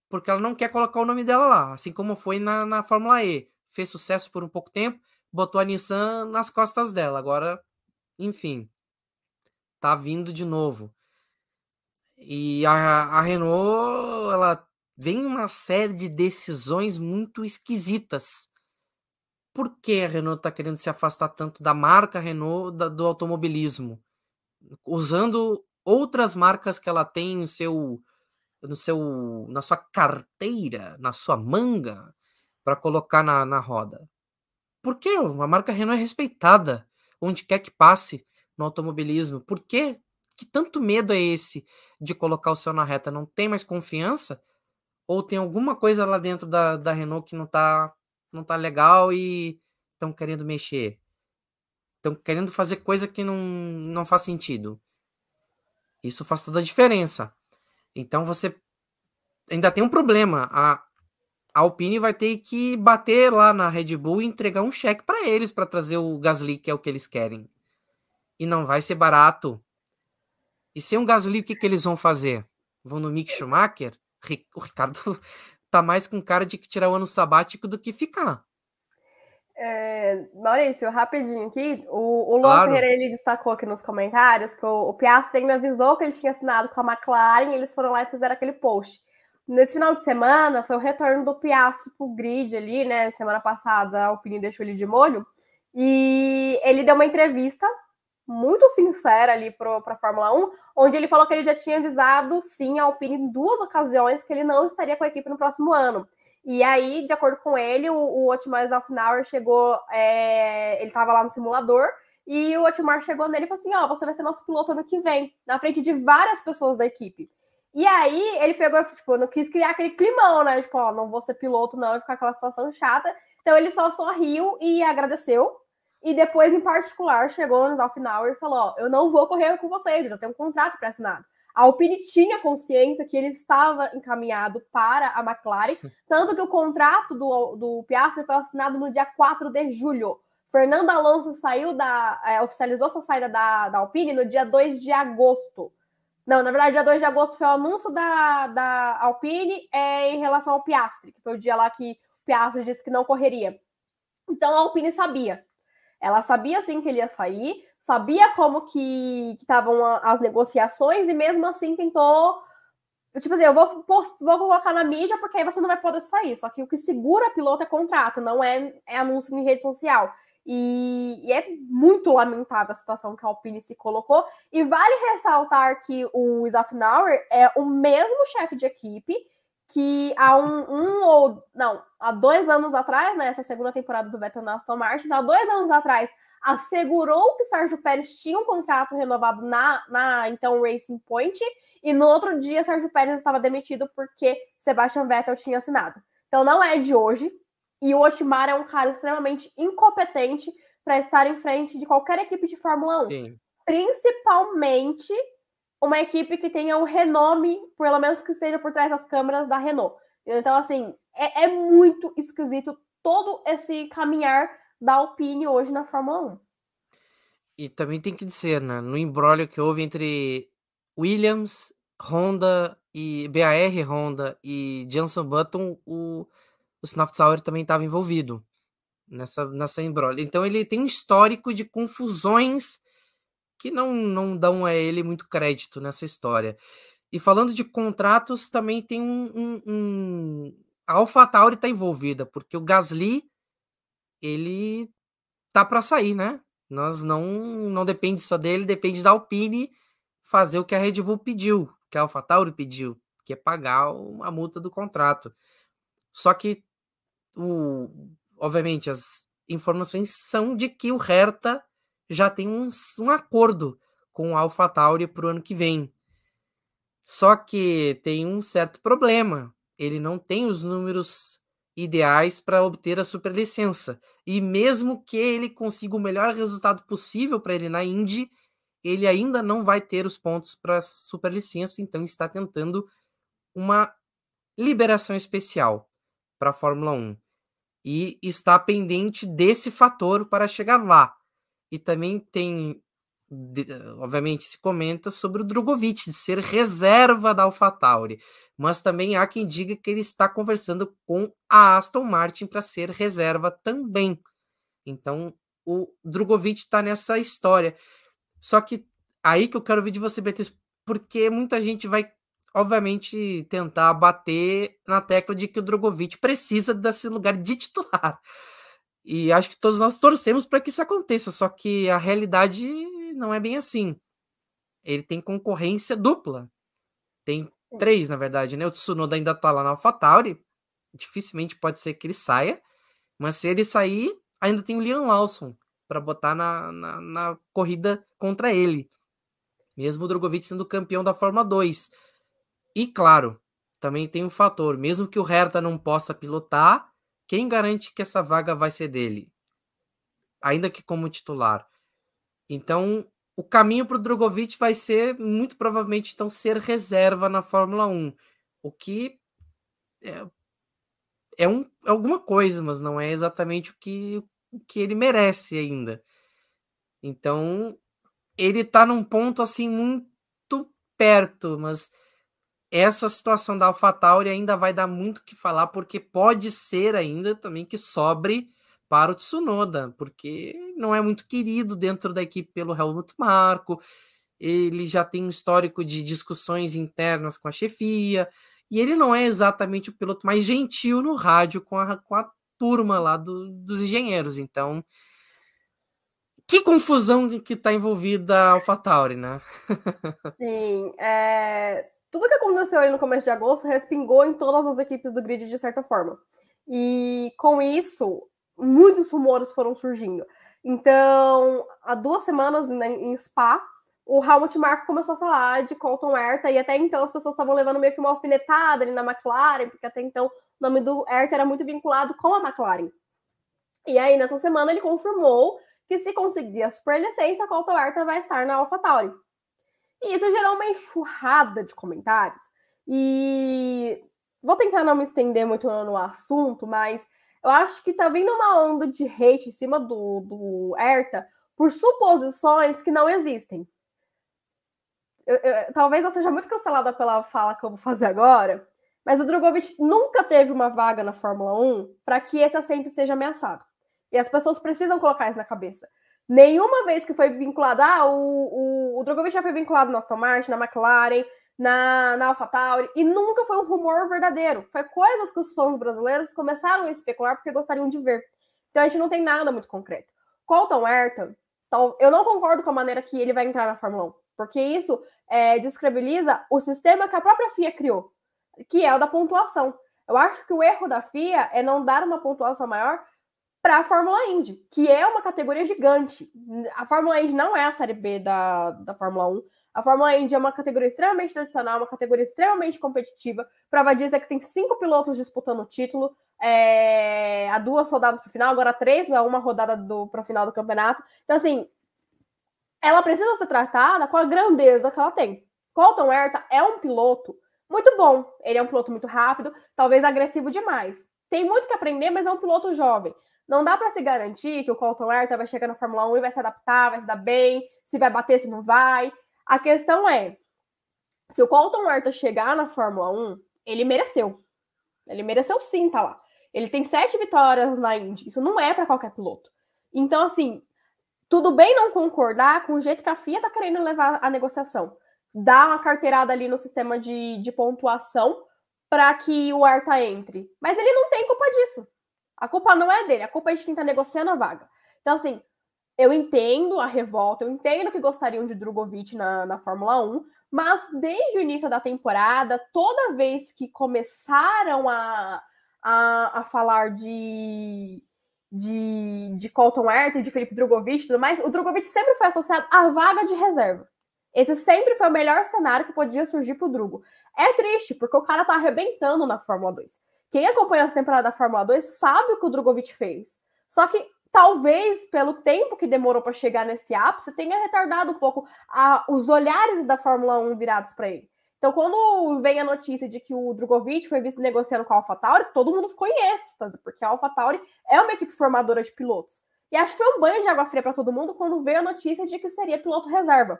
porque ela não quer colocar o nome dela lá, assim como foi na, na Fórmula E fez sucesso por um pouco tempo, botou a Nissan nas costas dela. Agora, enfim, tá vindo de novo. E a, a Renault, ela vem uma série de decisões muito esquisitas. Por que a Renault está querendo se afastar tanto da marca Renault da, do automobilismo? Usando outras marcas que ela tem no seu, no seu, na sua carteira, na sua manga, para colocar na, na roda. Porque a marca Renault é respeitada onde quer que passe no automobilismo. Por que, que tanto medo é esse de colocar o seu na reta? Não tem mais confiança? Ou tem alguma coisa lá dentro da, da Renault que não tá, não tá legal e estão querendo mexer? Estão querendo fazer coisa que não, não faz sentido. Isso faz toda a diferença. Então você ainda tem um problema. A, a Alpine vai ter que bater lá na Red Bull e entregar um cheque para eles para trazer o Gasly, que é o que eles querem. E não vai ser barato. E sem um Gasly, o que, que eles vão fazer? Vão no Mick Schumacher? O Ricardo tá mais com cara de que tirar o ano sabático do que ficar. É, Maurício, rapidinho aqui, o, o claro. Ele destacou aqui nos comentários que o, o Piastri ainda avisou que ele tinha assinado com a McLaren, e eles foram lá e fizeram aquele post. Nesse final de semana, foi o retorno do Piastri pro grid ali, né? Semana passada, a Alpine deixou ele de molho. E ele deu uma entrevista muito sincera ali para a Fórmula 1, onde ele falou que ele já tinha avisado, sim, a Alpine em duas ocasiões que ele não estaria com a equipe no próximo ano. E aí, de acordo com ele, o, o Otmar Zafnauer chegou, é, ele estava lá no simulador, e o Otmar chegou nele e falou assim: Ó, oh, você vai ser nosso piloto ano que vem, na frente de várias pessoas da equipe. E aí ele pegou, tipo, não quis criar aquele climão, né? Tipo, ó, não vou ser piloto, não, e ficar aquela situação chata. Então ele só sorriu e agradeceu. E depois, em particular, chegou no final e falou: ó, eu não vou correr com vocês, eu já tenho um contrato pré-assinado. A Alpine tinha consciência que ele estava encaminhado para a McLaren, tanto que o contrato do, do Piastri foi assinado no dia 4 de julho. Fernando Alonso saiu da. É, oficializou sua saída da, da Alpine no dia 2 de agosto. Não, na verdade, dia 2 de agosto foi o anúncio da, da Alpine é, em relação ao Piastri, que foi o dia lá que o Piastri disse que não correria. Então a Alpine sabia. Ela sabia sim que ele ia sair, sabia como que estavam as negociações e mesmo assim tentou. Tipo assim, eu vou, vou colocar na mídia porque aí você não vai poder sair. Só que o que segura piloto é contrato, não é, é anúncio em rede social. E, e, é muito lamentável a situação que a Alpine se colocou. E vale ressaltar que o Zafnauer é o mesmo chefe de equipe que há um, um, ou não, há dois anos atrás, né, essa segunda temporada do Vettel na Aston Martin, há dois anos atrás assegurou que Sérgio Pérez tinha um contrato renovado na, na então Racing Point e no outro dia Sérgio Pérez estava demitido porque Sebastian Vettel tinha assinado. Então não é de hoje e o Otmar é um cara extremamente incompetente para estar em frente de qualquer equipe de Fórmula 1. Sim. Principalmente uma equipe que tenha um renome, pelo menos que seja por trás das câmeras da Renault. Então, assim, é, é muito esquisito todo esse caminhar da Alpine hoje na Fórmula 1. E também tem que dizer, né, no embrólio que houve entre Williams, Honda e BAR Honda e Jenson Button, o, o Snaftsauer também estava envolvido nessa, nessa embrólio. Então ele tem um histórico de confusões que não, não dão a ele muito crédito nessa história. E falando de contratos, também tem um. um, um... A AlphaTauri está envolvida, porque o Gasly ele tá para sair, né? Nós não não depende só dele, depende da Alpine fazer o que a Red Bull pediu, que a AlphaTauri pediu, que é pagar a multa do contrato. Só que o obviamente as informações são de que o Hertha já tem um, um acordo com o AlphaTauri para o ano que vem. Só que tem um certo problema. Ele não tem os números ideais para obter a superlicença. E mesmo que ele consiga o melhor resultado possível para ele na Indy, ele ainda não vai ter os pontos para superlicença, então está tentando uma liberação especial para a Fórmula 1. E está pendente desse fator para chegar lá. E também tem, obviamente, se comenta sobre o Drogovic, ser reserva da AlphaTauri. Mas também há quem diga que ele está conversando com a Aston Martin para ser reserva também. Então, o Drogovic está nessa história. Só que aí que eu quero ver de você, Beatriz, porque muita gente vai, obviamente, tentar bater na tecla de que o Drogovic precisa desse lugar de titular. E acho que todos nós torcemos para que isso aconteça, só que a realidade não é bem assim. Ele tem concorrência dupla. Tem três, na verdade, né? O Tsunoda ainda tá lá na AlphaTauri. Dificilmente pode ser que ele saia. Mas se ele sair, ainda tem o Liam Lawson para botar na, na, na, corrida contra ele. Mesmo o Drogovic sendo campeão da Fórmula 2. E claro, também tem um fator, mesmo que o Hertha não possa pilotar, quem garante que essa vaga vai ser dele? Ainda que como titular. Então, o caminho para o Drogovic vai ser, muito provavelmente, então, ser reserva na Fórmula 1. O que é, é, um, é alguma coisa, mas não é exatamente o que, o que ele merece ainda. Então, ele está num ponto assim muito perto, mas essa situação da AlphaTauri ainda vai dar muito que falar, porque pode ser ainda também que sobre para o Tsunoda, porque não é muito querido dentro da equipe pelo Helmut Marko, ele já tem um histórico de discussões internas com a chefia, e ele não é exatamente o piloto mais gentil no rádio com a, com a turma lá do, dos engenheiros, então que confusão que está envolvida a AlphaTauri, né? Sim, é tudo que aconteceu aí no começo de agosto respingou em todas as equipes do grid de certa forma. E com isso, muitos rumores foram surgindo. Então, há duas semanas né, em Spa, o Helmut Marko começou a falar de Colton Herta, e até então as pessoas estavam levando meio que uma alfinetada ali na McLaren, porque até então o nome do Herta era muito vinculado com a McLaren. E aí, nessa semana, ele confirmou que se conseguir a superlicença, Colton Herta vai estar na AlphaTauri. E isso gerou uma enxurrada de comentários. E vou tentar não me estender muito no assunto, mas eu acho que tá vindo uma onda de hate em cima do, do Erta por suposições que não existem. Eu, eu, talvez eu seja muito cancelada pela fala que eu vou fazer agora, mas o Drogovic nunca teve uma vaga na Fórmula 1 para que esse assento esteja ameaçado. E as pessoas precisam colocar isso na cabeça. Nenhuma vez que foi vinculado, ah, o, o, o Drogovic já foi vinculado na Aston Martin, na McLaren, na, na AlphaTauri, e nunca foi um rumor verdadeiro. Foi coisas que os fãs brasileiros começaram a especular porque gostariam de ver. Então a gente não tem nada muito concreto. Colton Ayrton, eu não concordo com a maneira que ele vai entrar na Fórmula 1, porque isso é, descredibiliza o sistema que a própria FIA criou. que é o da pontuação. Eu acho que o erro da FIA é não dar uma pontuação maior para a Fórmula Indy, que é uma categoria gigante. A Fórmula Indy não é a série B da, da Fórmula 1. A Fórmula Indy é uma categoria extremamente tradicional, uma categoria extremamente competitiva. Prova disso é que tem cinco pilotos disputando o título. É, há duas rodadas para o final, agora três, a uma rodada para o final do campeonato. Então, assim, ela precisa ser tratada com a grandeza que ela tem. Colton Herta é um piloto muito bom. Ele é um piloto muito rápido, talvez agressivo demais. Tem muito que aprender, mas é um piloto jovem. Não dá para se garantir que o Colton Herta vai chegar na Fórmula 1 e vai se adaptar, vai se dar bem, se vai bater, se não vai. A questão é, se o Colton Herta chegar na Fórmula 1, ele mereceu. Ele mereceu sim, tá lá. Ele tem sete vitórias na Indy. Isso não é para qualquer piloto. Então, assim, tudo bem não concordar com o jeito que a FIA tá querendo levar a negociação. Dá uma carteirada ali no sistema de, de pontuação para que o Arta entre. Mas ele não tem culpa disso. A culpa não é dele, a culpa é de quem está negociando a vaga. Então, assim, eu entendo a revolta, eu entendo que gostariam de Drogovic na, na Fórmula 1, mas desde o início da temporada, toda vez que começaram a, a, a falar de, de, de Colton Herta, de Felipe Drogovic e tudo mais, o Drogovic sempre foi associado à vaga de reserva. Esse sempre foi o melhor cenário que podia surgir para o Drugo. É triste, porque o cara tá arrebentando na Fórmula 2. Quem acompanha a temporada da Fórmula 2 sabe o que o Drogovic fez. Só que talvez pelo tempo que demorou para chegar nesse ápice, tenha retardado um pouco a, os olhares da Fórmula 1 virados para ele. Então, quando vem a notícia de que o Drogovic foi visto negociando com a AlphaTauri, todo mundo ficou em êxtase, porque a AlphaTauri é uma equipe formadora de pilotos. E acho que foi um banho de água fria para todo mundo quando veio a notícia de que seria piloto reserva.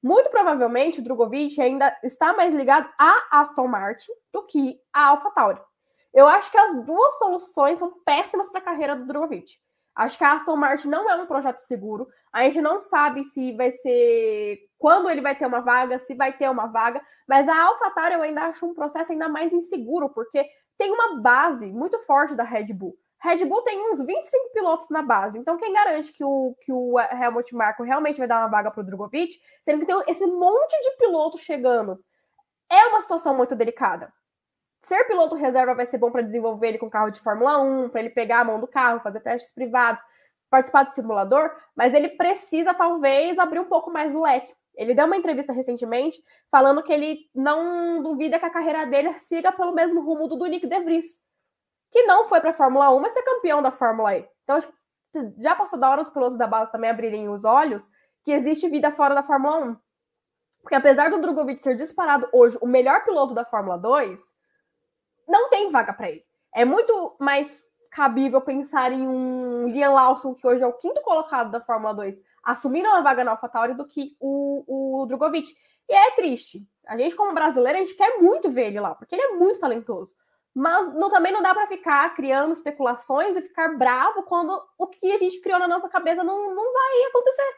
Muito provavelmente o Drogovic ainda está mais ligado à Aston Martin do que à AlphaTauri. Eu acho que as duas soluções são péssimas para a carreira do Drogovic. Acho que a Aston Martin não é um projeto seguro. A gente não sabe se vai ser quando ele vai ter uma vaga, se vai ter uma vaga, mas a AlphaTauri eu ainda acho um processo ainda mais inseguro, porque tem uma base muito forte da Red Bull. Red Bull tem uns 25 pilotos na base, então quem garante que o, que o Helmut Marko realmente vai dar uma vaga para o Drogovic, sendo que tem esse monte de piloto chegando? É uma situação muito delicada ser piloto reserva vai ser bom para desenvolver ele com carro de Fórmula 1, para ele pegar a mão do carro, fazer testes privados, participar do simulador, mas ele precisa talvez abrir um pouco mais o leque. Ele deu uma entrevista recentemente falando que ele não duvida que a carreira dele siga pelo mesmo rumo do, do Nick De Vries, que não foi para a Fórmula 1, mas é campeão da Fórmula E. Então, já passou da hora os pilotos da base também abrirem os olhos que existe vida fora da Fórmula 1. Porque apesar do Drogovic ser disparado hoje o melhor piloto da Fórmula 2, não tem vaga para ele. É muito mais cabível pensar em um Liam Lawson, que hoje é o quinto colocado da Fórmula 2, assumindo uma vaga na AlphaTauri do que o, o Drogovic. E é triste. A gente, como brasileiro, a gente quer muito ver ele lá, porque ele é muito talentoso. Mas também não dá para ficar criando especulações e ficar bravo quando o que a gente criou na nossa cabeça não, não vai acontecer.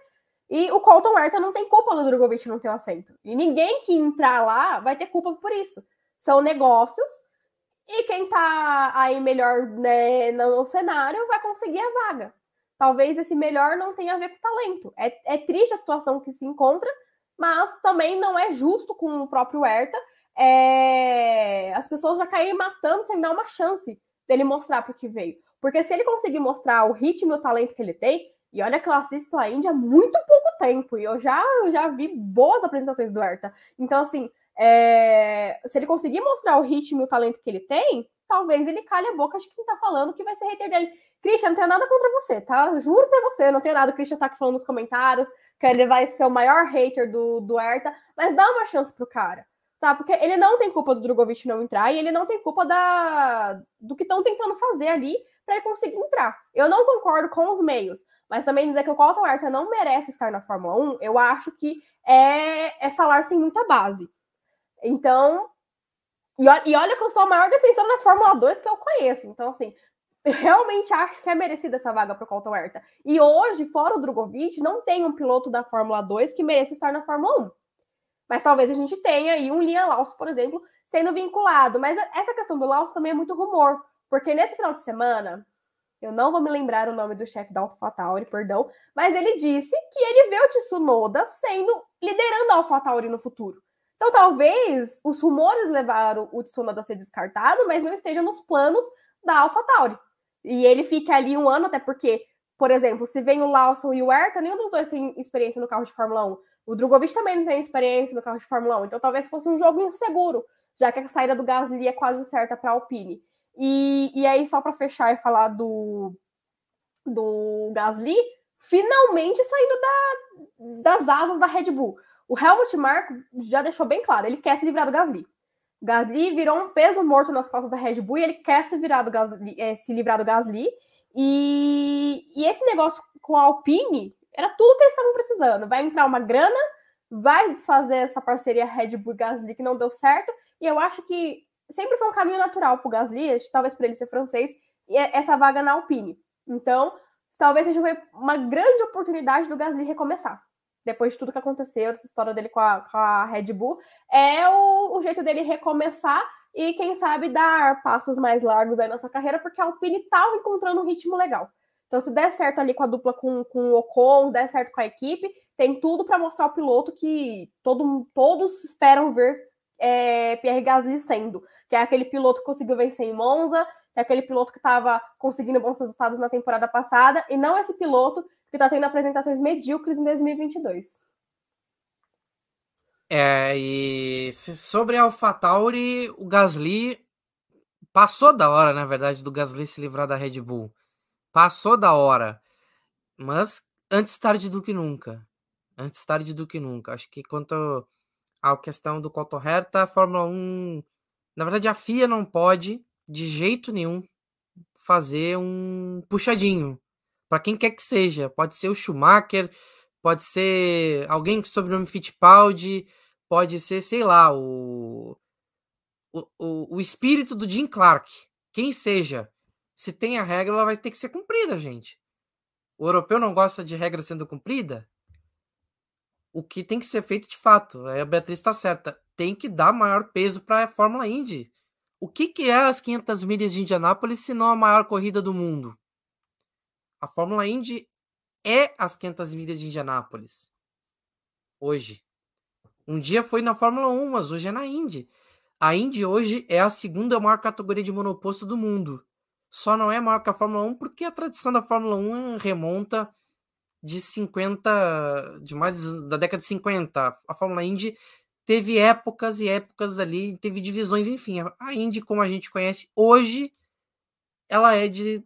E o Colton Herta não tem culpa do Drogovic não ter o assento. E ninguém que entrar lá vai ter culpa por isso. São negócios e quem tá aí melhor né, no cenário vai conseguir a vaga. Talvez esse melhor não tenha a ver com talento. É, é triste a situação que se encontra, mas também não é justo com o próprio Herta. É... As pessoas já caírem matando sem dar uma chance dele mostrar para o que veio. Porque se ele conseguir mostrar o ritmo e o talento que ele tem, e olha que eu assisto a Índia há muito pouco tempo, e eu já, eu já vi boas apresentações do Herta. Então, assim, é, se ele conseguir mostrar o ritmo e o talento que ele tem, talvez ele calhe a boca de quem tá falando que vai ser hater dele. Christian, não tenho nada contra você, tá? Juro pra você, não tenho nada. O Christian tá aqui falando nos comentários que ele vai ser o maior hater do, do Herta, mas dá uma chance pro cara, tá? Porque ele não tem culpa do Drogovic não entrar e ele não tem culpa da, do que estão tentando fazer ali para ele conseguir entrar. Eu não concordo com os meios, mas também dizer que o Colton Herta não merece estar na Fórmula 1, eu acho que é, é falar sem muita base. Então, e, e olha que eu sou a maior defensora da Fórmula 2 que eu conheço. Então, assim, realmente acho que é merecida essa vaga para o Colton Herta. E hoje, fora o Drogovic, não tem um piloto da Fórmula 2 que mereça estar na Fórmula 1. Mas talvez a gente tenha aí um Liam Lawson, por exemplo, sendo vinculado. Mas essa questão do Lawson também é muito rumor, porque nesse final de semana, eu não vou me lembrar o nome do chefe da AlphaTauri, perdão, mas ele disse que ele vê o Tsunoda sendo liderando a AlphaTauri no futuro. Então, talvez os rumores levaram o Tsunoda a ser descartado, mas não esteja nos planos da AlphaTauri. E ele fica ali um ano, até porque, por exemplo, se vem o Lawson e o Herta, nenhum dos dois tem experiência no carro de Fórmula 1. O Drogovic também não tem experiência no carro de Fórmula 1. Então, talvez fosse um jogo inseguro, já que a saída do Gasly é quase certa para a Alpine. E, e aí, só para fechar e falar do, do Gasly, finalmente saindo da, das asas da Red Bull. O Helmut Marko já deixou bem claro, ele quer se livrar do Gasly. Gasly virou um peso morto nas costas da Red Bull e ele quer se, virar do Gasly, é, se livrar do Gasly. E, e esse negócio com a Alpine era tudo que eles estavam precisando. Vai entrar uma grana, vai desfazer essa parceria Red Bull Gasly que não deu certo. E eu acho que sempre foi um caminho natural para o Gasly, talvez para ele ser francês, e é essa vaga na Alpine. Então, talvez seja uma grande oportunidade do Gasly recomeçar. Depois de tudo que aconteceu, essa história dele com a, com a Red Bull, é o, o, jeito dele recomeçar e, quem sabe, dar passos mais largos aí na sua carreira, porque a Alpine estava encontrando um ritmo legal. Então, se der certo ali com a dupla com, com o Ocon, der certo com a equipe, tem tudo para mostrar ao piloto que todo, todos esperam ver é, Pierre Gasly sendo, que é aquele piloto que conseguiu vencer em Monza, é aquele piloto que estava conseguindo bons resultados na temporada passada, e não esse piloto que está tendo apresentações medíocres em 2022. É, e sobre AlphaTauri, o Gasly passou da hora, na verdade, do Gasly se livrar da Red Bull. Passou da hora. Mas antes tarde do que nunca. Antes tarde do que nunca. Acho que quanto à questão do Cotorreta, a Fórmula 1. Na verdade, a FIA não pode de jeito nenhum fazer um puxadinho para quem quer que seja. Pode ser o Schumacher, pode ser alguém com sobrenome Fittipaldi, pode ser, sei lá, o, o, o, o espírito do Jim Clark. Quem seja. Se tem a regra, ela vai ter que ser cumprida, gente. O europeu não gosta de regra sendo cumprida? O que tem que ser feito de fato, a Beatriz está certa, tem que dar maior peso para a Fórmula Indy. O que, que é as 500 milhas de Indianápolis se não a maior corrida do mundo? A Fórmula Indy é as 500 milhas de Indianápolis. Hoje. Um dia foi na Fórmula 1, mas hoje é na Indy. A Indy hoje é a segunda maior categoria de monoposto do mundo. Só não é maior que a Fórmula 1 porque a tradição da Fórmula 1 remonta de 50, de mais da década de 50. A Fórmula Indy teve épocas e épocas ali, teve divisões, enfim. A Indy, como a gente conhece hoje, ela é de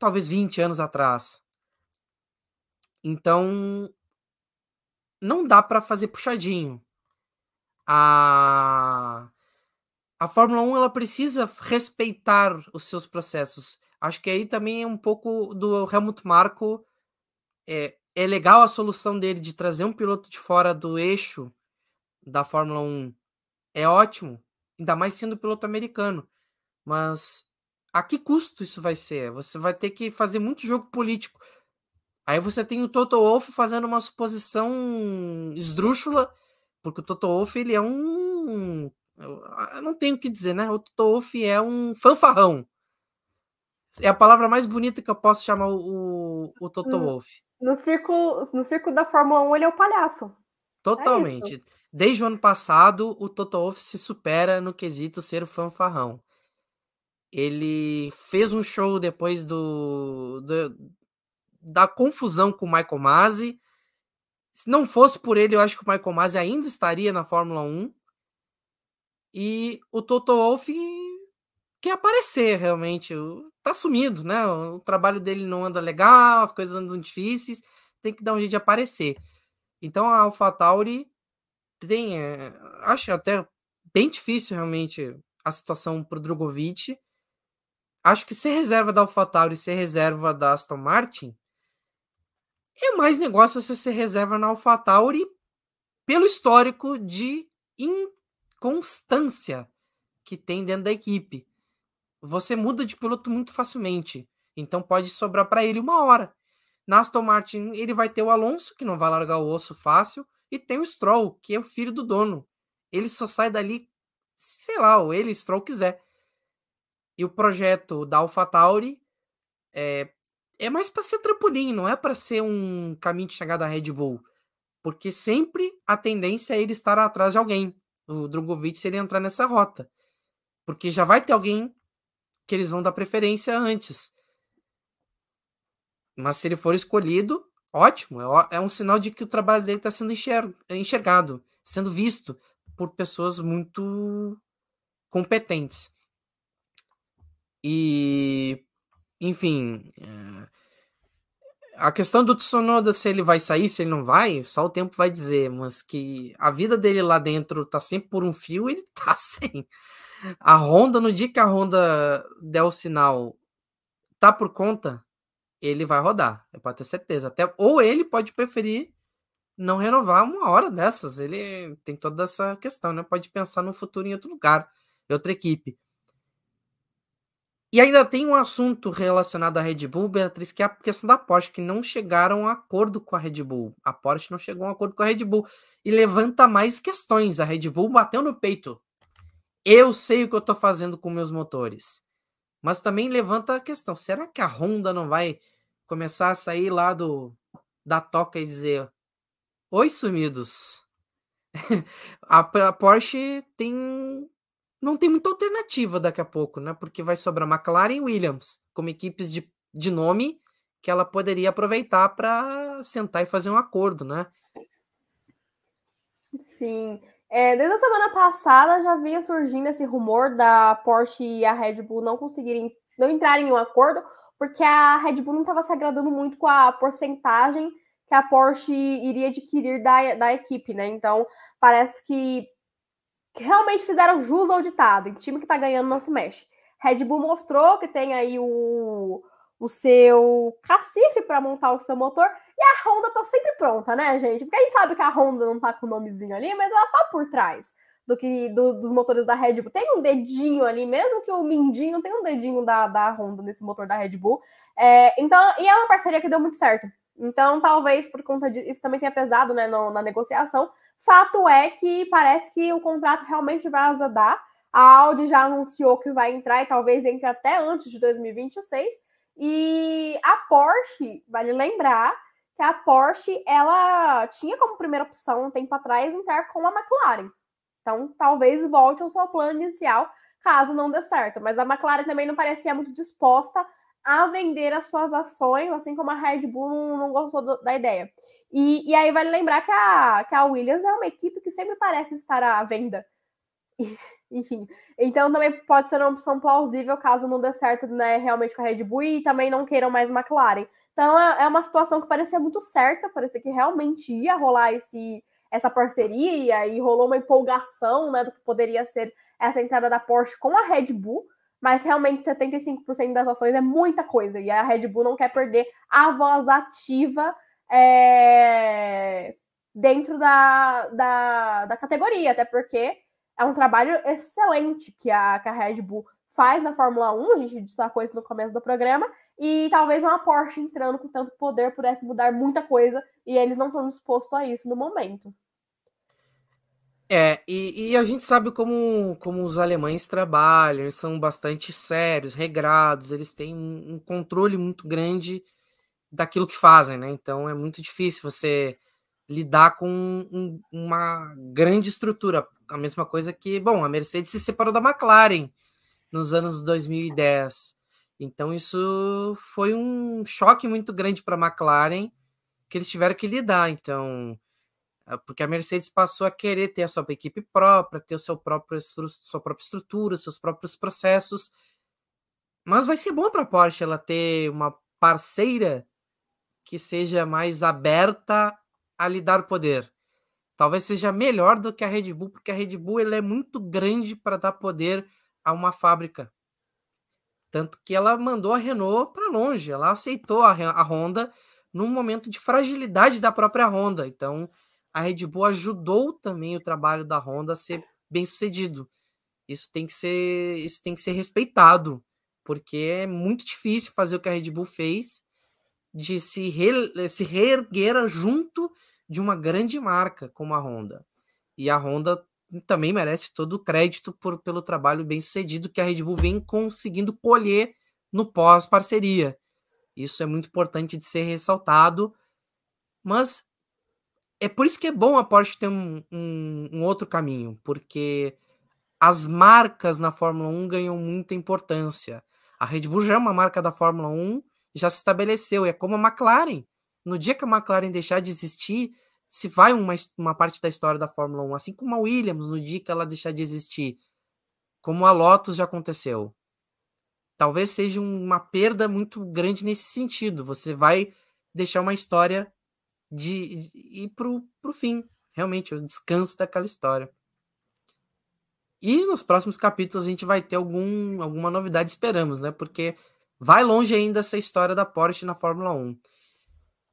talvez 20 anos atrás. Então, não dá para fazer puxadinho. A a Fórmula 1 ela precisa respeitar os seus processos. Acho que aí também é um pouco do Helmut Marko. É, é legal a solução dele de trazer um piloto de fora do eixo da Fórmula 1 é ótimo, ainda mais sendo piloto americano. Mas a que custo isso vai ser? Você vai ter que fazer muito jogo político. Aí você tem o Toto Wolff fazendo uma suposição esdrúxula, porque o Toto Wolff ele é um eu não tenho o que dizer, né? O Toto Wolff é um fanfarrão. É a palavra mais bonita que eu posso chamar o, o Toto hum, Wolff. No circo, no circo da Fórmula 1 ele é o palhaço. É Totalmente. É Desde o ano passado, o Toto Wolff se supera no quesito ser o fanfarrão. Ele fez um show depois do, do da confusão com o Michael Masi. Se não fosse por ele, eu acho que o Michael Masi ainda estaria na Fórmula 1. E o Toto Wolff quer aparecer realmente. Tá sumido, né? O trabalho dele não anda legal, as coisas andam difíceis, tem que dar um jeito de aparecer. Então a AlphaTauri tem, é, acho até bem difícil realmente a situação para o Drogovic. Acho que ser reserva da AlphaTauri e ser reserva da Aston Martin é mais negócio você ser reserva na AlphaTauri pelo histórico de inconstância que tem dentro da equipe. Você muda de piloto muito facilmente, então pode sobrar para ele uma hora. Na Aston Martin ele vai ter o Alonso que não vai largar o osso fácil e tem o Stroll, que é o filho do dono. Ele só sai dali, sei lá, ou ele, Stroll, quiser. E o projeto da AlphaTauri é, é mais para ser trampolim, não é para ser um caminho de chegada da Red Bull. Porque sempre a tendência é ele estar atrás de alguém. o Drogovic se ele entrar nessa rota. Porque já vai ter alguém que eles vão dar preferência antes. Mas se ele for escolhido, ótimo. É, é um sinal de que o trabalho dele está sendo enxergado, sendo visto por pessoas muito competentes. E, enfim, é, a questão do Tsunoda, se ele vai sair, se ele não vai, só o tempo vai dizer, mas que a vida dele lá dentro tá sempre por um fio, ele tá sem. A Honda, no dia que a Honda der o sinal, tá por conta, ele vai rodar, pode ter certeza. Até, ou ele pode preferir não renovar uma hora dessas. Ele tem toda essa questão, né? Pode pensar no futuro em outro lugar, em outra equipe. E ainda tem um assunto relacionado à Red Bull, Beatriz, que é a questão da Porsche, que não chegaram a acordo com a Red Bull. A Porsche não chegou a acordo com a Red Bull. E levanta mais questões. A Red Bull bateu no peito. Eu sei o que eu estou fazendo com meus motores. Mas também levanta a questão: será que a Honda não vai começar a sair lá do da toca e dizer: Oi, sumidos? a, a Porsche tem não tem muita alternativa daqui a pouco, né? Porque vai sobrar McLaren e Williams como equipes de, de nome que ela poderia aproveitar para sentar e fazer um acordo, né? Sim. É, desde a semana passada já vinha surgindo esse rumor da Porsche e a Red Bull não conseguirem, não entrarem em um acordo, porque a Red Bull não estava se agradando muito com a porcentagem que a Porsche iria adquirir da, da equipe, né? Então, parece que que realmente fizeram jus ao ditado. Em time que tá ganhando não se mexe. Red Bull mostrou que tem aí o, o seu cacife para montar o seu motor e a Honda tá sempre pronta, né, gente? Porque a gente sabe que a Honda não tá com o nomezinho ali, mas ela tá por trás do que do, dos motores da Red Bull. Tem um dedinho ali, mesmo que o Mindinho tem um dedinho da, da Honda nesse motor da Red Bull. É, então, e é uma parceria que deu muito certo. Então, talvez por conta disso, isso também tenha pesado né, no, na negociação. Fato é que parece que o contrato realmente vai azedar. A Audi já anunciou que vai entrar e talvez entre até antes de 2026. E a Porsche, vale lembrar que a Porsche ela tinha como primeira opção um tempo atrás entrar com a McLaren. Então, talvez volte ao seu plano inicial, caso não dê certo. Mas a McLaren também não parecia muito disposta a vender as suas ações, assim como a Red Bull não, não gostou do, da ideia. E, e, aí vale lembrar que a, que a Williams é uma equipe que sempre parece estar à venda. E, enfim, então também pode ser uma opção plausível caso não dê certo né, realmente com a Red Bull e também não queiram mais McLaren. Então é, é uma situação que parecia muito certa, parecia que realmente ia rolar esse, essa parceria e rolou uma empolgação né, do que poderia ser essa entrada da Porsche com a Red Bull mas realmente 75% das ações é muita coisa, e a Red Bull não quer perder a voz ativa é, dentro da, da, da, categoria, até porque é um trabalho excelente que a, que a Red Bull faz na Fórmula 1, a gente destacou isso no começo do programa, e talvez uma Porsche entrando com tanto poder pudesse mudar muita coisa, e eles não estão dispostos a isso no momento. É, e, e, a gente sabe como, como os alemães trabalham, eles são bastante sérios, regrados, eles têm um, controle muito grande daquilo que fazem, né? Então é muito difícil você lidar com um, uma grande estrutura. A mesma coisa que, bom, a Mercedes se separou da McLaren nos anos 2010. Então isso foi um choque muito grande para a McLaren que eles tiveram que lidar. Então porque a Mercedes passou a querer ter a sua equipe própria, ter o seu próprio, sua própria estrutura, seus próprios processos. Mas vai ser bom para a Porsche ela ter uma parceira que seja mais aberta a lhe dar poder. Talvez seja melhor do que a Red Bull, porque a Red Bull ela é muito grande para dar poder a uma fábrica. Tanto que ela mandou a Renault para longe, ela aceitou a, a Honda num momento de fragilidade da própria Honda. Então, a Red Bull ajudou também o trabalho da Honda a ser bem sucedido. Isso tem que ser, isso tem que ser respeitado, porque é muito difícil fazer o que a Red Bull fez de se, re, se reerguer junto de uma grande marca como a Honda. E a Honda também merece todo o crédito por, pelo trabalho bem sucedido que a Red Bull vem conseguindo colher no pós-parceria. Isso é muito importante de ser ressaltado, mas é por isso que é bom a Porsche ter um, um, um outro caminho, porque as marcas na Fórmula 1 ganham muita importância. A Red Bull já é uma marca da Fórmula 1, já se estabeleceu, é como a McLaren. No dia que a McLaren deixar de existir, se vai uma, uma parte da história da Fórmula 1, assim como a Williams, no dia que ela deixar de existir, como a Lotus já aconteceu. Talvez seja uma perda muito grande nesse sentido. Você vai deixar uma história de, de ir pro, pro fim. Realmente, o descanso daquela história. E nos próximos capítulos a gente vai ter algum, alguma novidade, esperamos, né? Porque vai longe ainda essa história da Porsche na Fórmula 1.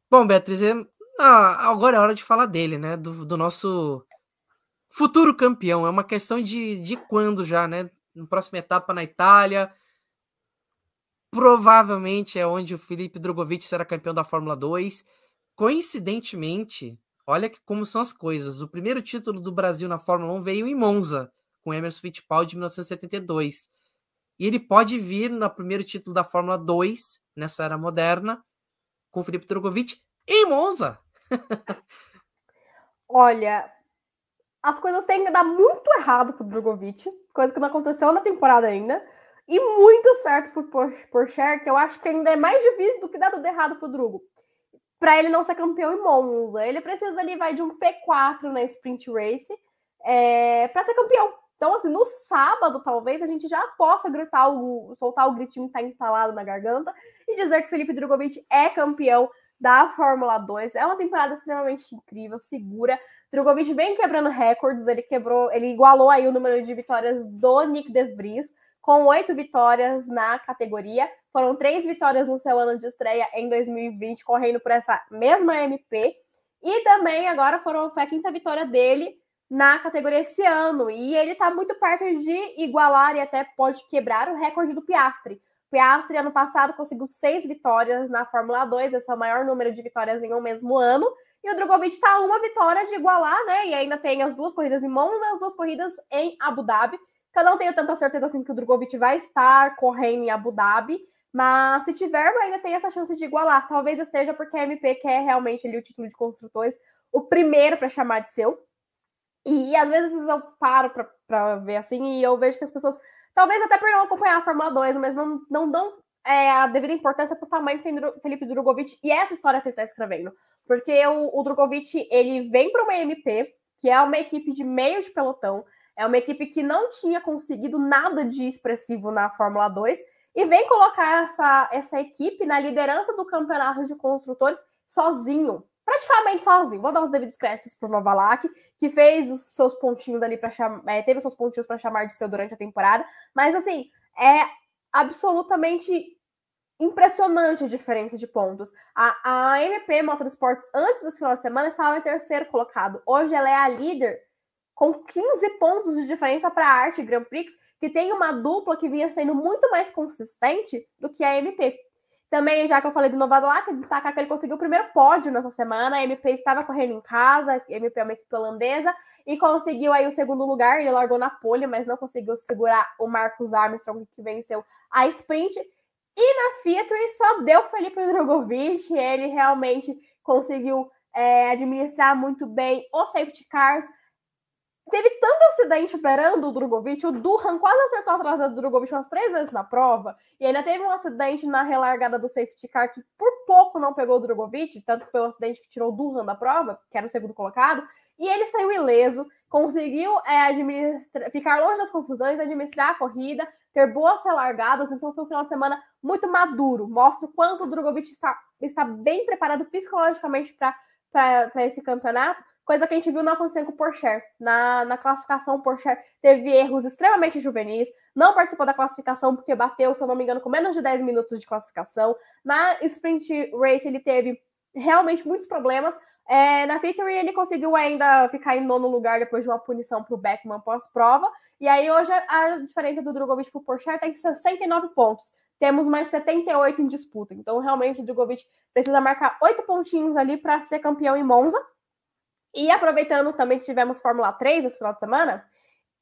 Bom, Beatriz, é, ah, agora é hora de falar dele, né? Do, do, nosso futuro campeão. É uma questão de, de quando já, né? Na próxima etapa na Itália. Provavelmente é onde o Felipe Drogovic será campeão da Fórmula 2. Coincidentemente, olha que como são as coisas. O primeiro título do Brasil na Fórmula 1 veio em Monza, com Emerson Fittipaldi de 1972. E ele pode vir no primeiro título da Fórmula 2, nessa era moderna, com o Felipe Drogovic em Monza. Olha, as coisas têm que dar muito errado pro Drogovic, coisa que não aconteceu na temporada ainda, e muito certo pro Porsche, que eu acho que ainda é mais difícil do que dar tudo errado pro Drugo. Para ele não ser campeão em Monza, ele precisa ali vai de um P4 na sprint race é, para ser campeão. Então, assim, no sábado, talvez, a gente já possa gritar o, soltar o gritinho que tá entalado na garganta e dizer que Felipe Drogovic é campeão da Fórmula 2. É uma temporada extremamente incrível, segura. Drogovic vem quebrando recordes, ele quebrou, ele igualou aí o número de vitórias do Nick De Vries, com oito vitórias na categoria. Foram três vitórias no seu ano de estreia em 2020, correndo por essa mesma MP. E também agora foram, foi a quinta vitória dele na categoria esse ano. E ele está muito perto de igualar e até pode quebrar o recorde do Piastri. Piastri, ano passado, conseguiu seis vitórias na Fórmula 2, esse é o maior número de vitórias em um mesmo ano. E o Drogovic está uma vitória de igualar, né? E ainda tem as duas corridas em Monza as duas corridas em Abu Dhabi. Que eu não tenho tanta certeza assim que o Drogovic vai estar correndo em Abu Dhabi. Mas se tiver, ainda tem essa chance de igualar. Talvez esteja porque a MP quer realmente ali o título de construtores, o primeiro para chamar de seu. E, às vezes eu paro para ver assim e eu vejo que as pessoas Talvez até por não acompanhar a Fórmula 2, mas não, não dão é, a devida importância para o tamanho que tem Felipe Drogovic e essa história que ele está escrevendo. Porque o, o Drogovic, ele vem para uma MP, que é uma equipe de meio de pelotão, é uma equipe que não tinha conseguido nada de expressivo na Fórmula 2, e vem colocar essa, essa equipe na liderança do campeonato de construtores sozinho praticamente sozinho. Vou dar os devidos créditos pro Novalak, que fez os seus pontinhos ali para chamar, é, teve os seus pontinhos para chamar de seu durante a temporada, mas assim, é absolutamente impressionante a diferença de pontos. A, a MP Motorsports, antes desse final de semana, estava em terceiro colocado. Hoje ela é a líder com 15 pontos de diferença para a Arte Grand Prix, que tem uma dupla que vinha sendo muito mais consistente do que a MP. Também, já que eu falei do Novadelac, destacar que ele conseguiu o primeiro pódio nessa semana. A MP estava correndo em casa, a MP é uma equipe holandesa, e conseguiu aí o segundo lugar. Ele largou na pole, mas não conseguiu segurar o Marcos Armstrong, que venceu a sprint. E na Fiat só deu Felipe Drogovic, ele realmente conseguiu é, administrar muito bem os safety cars, teve tanto acidente esperando o Drogovic, o Durhan quase acertou a traseira do Drogovic umas três vezes na prova, e ainda teve um acidente na relargada do safety car que por pouco não pegou o Drogovic, tanto que foi um acidente que tirou o Durhan da prova, que era o segundo colocado, e ele saiu ileso, conseguiu é, ficar longe das confusões, administrar a corrida, ter boas relargadas, então foi um final de semana muito maduro, mostra o quanto o Drogovic está, está bem preparado psicologicamente para esse campeonato, coisa que a gente viu não acontecer com o Porsche. Na, na classificação, o Porsche teve erros extremamente juvenis, não participou da classificação porque bateu, se eu não me engano, com menos de 10 minutos de classificação. Na sprint race, ele teve realmente muitos problemas. É, na Victory, ele conseguiu ainda ficar em nono lugar depois de uma punição para o Beckman pós-prova. E aí, hoje, a diferença do Drogovic para o Porsche está em 69 pontos. Temos mais 78 em disputa. Então, realmente, o Drogovic precisa marcar oito pontinhos ali para ser campeão em Monza. E aproveitando também que tivemos Fórmula 3 esse final de semana,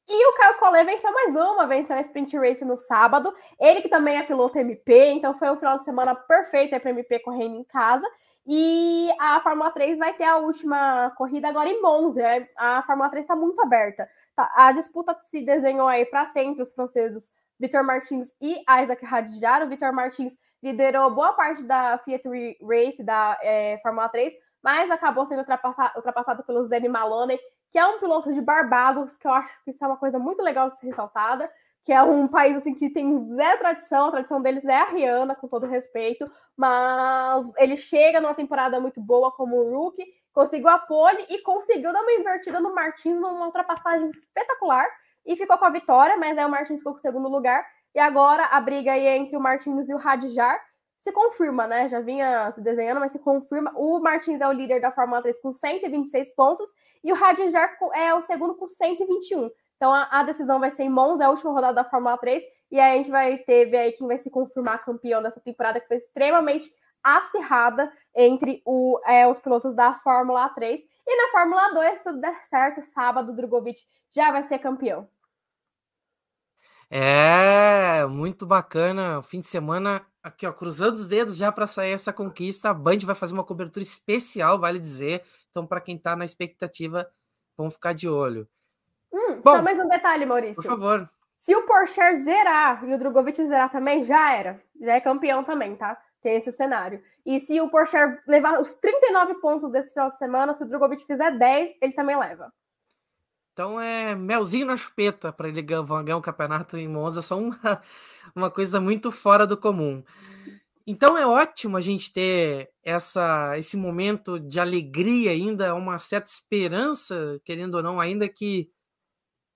E o Caio Collet venceu mais uma, venceu a Sprint Race no sábado. Ele que também é piloto MP, então foi um final de semana perfeito para MP correndo em casa. E a Fórmula 3 vai ter a última corrida agora em Monza. É, a Fórmula 3 está muito aberta. Tá, a disputa se desenhou aí para sempre os franceses Vitor Martins e Isaac Hadjar. O Vitor Martins liderou boa parte da Fiat Race da é, Fórmula 3, mas acabou sendo ultrapassado, ultrapassado pelo Zeni Maloney, que é um piloto de Barbados, que eu acho que isso é uma coisa muito legal de ser ressaltada, que é um país assim que tem zero tradição, a tradição deles é a Rihanna, com todo respeito, mas ele chega numa temporada muito boa como rookie, conseguiu a pole e conseguiu dar uma invertida no Martins numa ultrapassagem espetacular e ficou com a vitória, mas aí o Martins ficou com o segundo lugar. E agora a briga aí entre o Martins e o Radjar se confirma, né? Já vinha se desenhando, mas se confirma. O Martins é o líder da Fórmula 3 com 126 pontos e o Radjar é o segundo com 121. Então a, a, decisão vai ser em Monza, é a última rodada da Fórmula 3, e aí a gente vai ter ver aí quem vai se confirmar campeão dessa temporada, que foi extremamente acirrada entre o, é, os pilotos da Fórmula 3. E na Fórmula 2, se tudo der certo, sábado, o Drogovic já vai ser campeão. É, muito bacana. Fim de semana, aqui ó, cruzando os dedos já para sair essa conquista. A Band vai fazer uma cobertura especial, vale dizer. Então, para quem está na expectativa, vamos ficar de olho. Hum, Bom, só mais um detalhe, Maurício. Por favor. Se o Porsche zerar e o Drogovic zerar também, já era. Já é campeão também, tá? Tem esse cenário. E se o Porsche levar os 39 pontos desse final de semana, se o Drogovic fizer 10, ele também leva. Então é melzinho na chupeta para ele ganhar um campeonato em Monza, só uma, uma coisa muito fora do comum. Então é ótimo a gente ter essa, esse momento de alegria ainda, uma certa esperança, querendo ou não, ainda que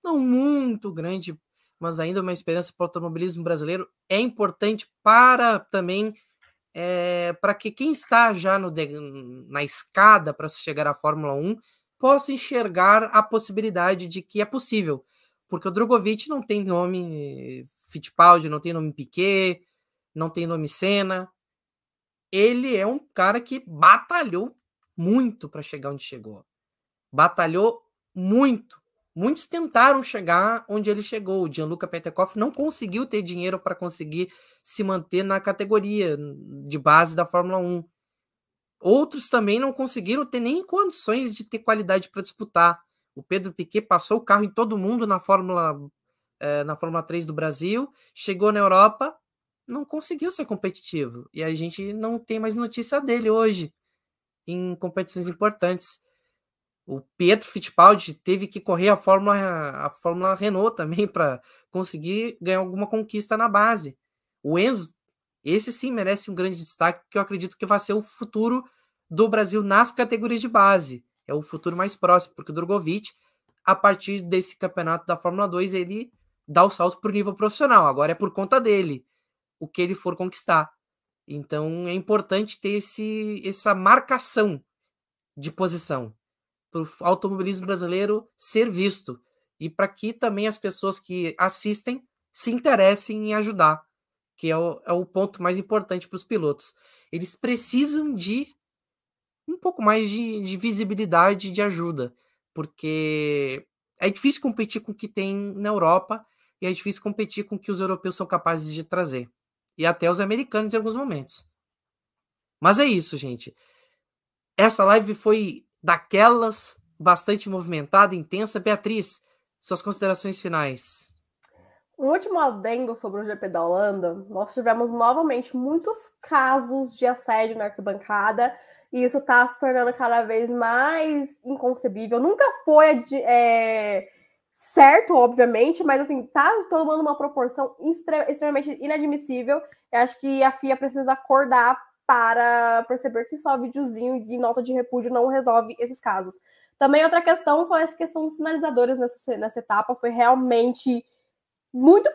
não muito grande, mas ainda uma esperança para o automobilismo brasileiro. É importante para também é, para que quem está já no, na escada para chegar à Fórmula 1 possa enxergar a possibilidade de que é possível. Porque o Drogovic não tem nome Fittipaldi, não tem nome Piquet, não tem nome Senna. Ele é um cara que batalhou muito para chegar onde chegou. Batalhou muito. Muitos tentaram chegar onde ele chegou. O Gianluca Petekoff não conseguiu ter dinheiro para conseguir se manter na categoria de base da Fórmula 1. Outros também não conseguiram ter nem condições de ter qualidade para disputar. O Pedro Piquet passou o carro em todo mundo na Fórmula, é, na Fórmula 3 do Brasil, chegou na Europa, não conseguiu ser competitivo. E a gente não tem mais notícia dele hoje em competições importantes. O Pietro Fittipaldi teve que correr a Fórmula, a Fórmula Renault também para conseguir ganhar alguma conquista na base. O Enzo esse sim merece um grande destaque, que eu acredito que vai ser o futuro do Brasil nas categorias de base. É o futuro mais próximo, porque o Drogovic, a partir desse campeonato da Fórmula 2, ele dá o salto para o nível profissional. Agora é por conta dele o que ele for conquistar. Então é importante ter esse, essa marcação de posição para o automobilismo brasileiro ser visto e para que também as pessoas que assistem se interessem em ajudar que é o, é o ponto mais importante para os pilotos. Eles precisam de um pouco mais de, de visibilidade, de ajuda, porque é difícil competir com o que tem na Europa e é difícil competir com o que os europeus são capazes de trazer. E até os americanos em alguns momentos. Mas é isso, gente. Essa live foi daquelas bastante movimentada, intensa. Beatriz, suas considerações finais. Um último adendo sobre o GP da Holanda, nós tivemos novamente muitos casos de assédio na arquibancada, e isso está se tornando cada vez mais inconcebível. Nunca foi é, certo, obviamente, mas assim, tá tomando uma proporção extremamente inadmissível. Eu acho que a FIA precisa acordar para perceber que só videozinho de nota de repúdio não resolve esses casos. Também outra questão foi essa questão dos sinalizadores nessa, nessa etapa, foi realmente muito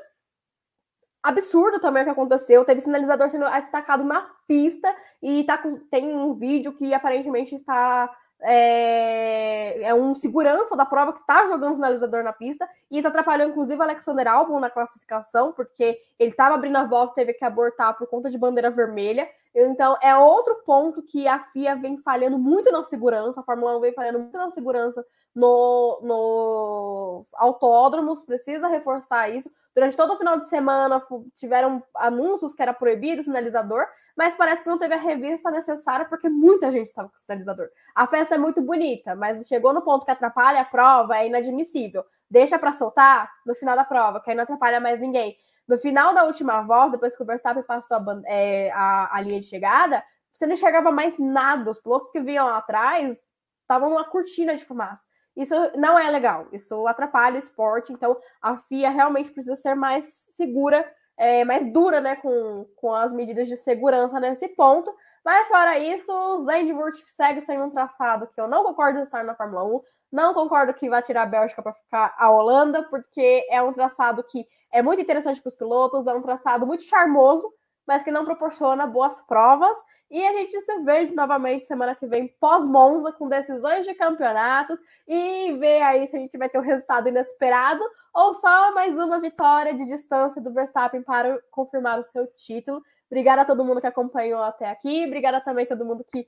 absurdo também o que aconteceu. Teve sinalizador sendo atacado na pista e tá com, tem um vídeo que aparentemente está. É, é um segurança da prova que está jogando sinalizador na pista, e isso atrapalhou inclusive Alexander Albon na classificação, porque ele estava abrindo a volta teve que abortar por conta de bandeira vermelha. Então, é outro ponto que a FIA vem falhando muito na segurança, a Fórmula 1 vem falhando muito na segurança no, nos autódromos, precisa reforçar isso. Durante todo o final de semana tiveram anúncios que era proibido o sinalizador, mas parece que não teve a revista necessária porque muita gente estava com o sinalizador. A festa é muito bonita, mas chegou no ponto que atrapalha a prova, é inadmissível. Deixa para soltar no final da prova, que aí não atrapalha mais ninguém. No final da última volta, depois que o Verstappen passou a, é, a, a linha de chegada, você não enxergava mais nada. Os pilotos que vinham atrás estavam numa cortina de fumaça. Isso não é legal, isso atrapalha o esporte, então a FIA realmente precisa ser mais segura, é, mais dura né, com, com as medidas de segurança nesse ponto. Mas fora isso, o Zandvoort segue sendo um traçado que eu não concordo em estar na Fórmula 1, não concordo que vá tirar a Bélgica para ficar a Holanda, porque é um traçado que é muito interessante para os pilotos, é um traçado muito charmoso, mas que não proporciona boas provas. E a gente se vê novamente semana que vem, pós-Monza, com decisões de campeonatos, e ver aí se a gente vai ter um resultado inesperado ou só mais uma vitória de distância do Verstappen para confirmar o seu título. Obrigada a todo mundo que acompanhou até aqui, obrigada também a todo mundo que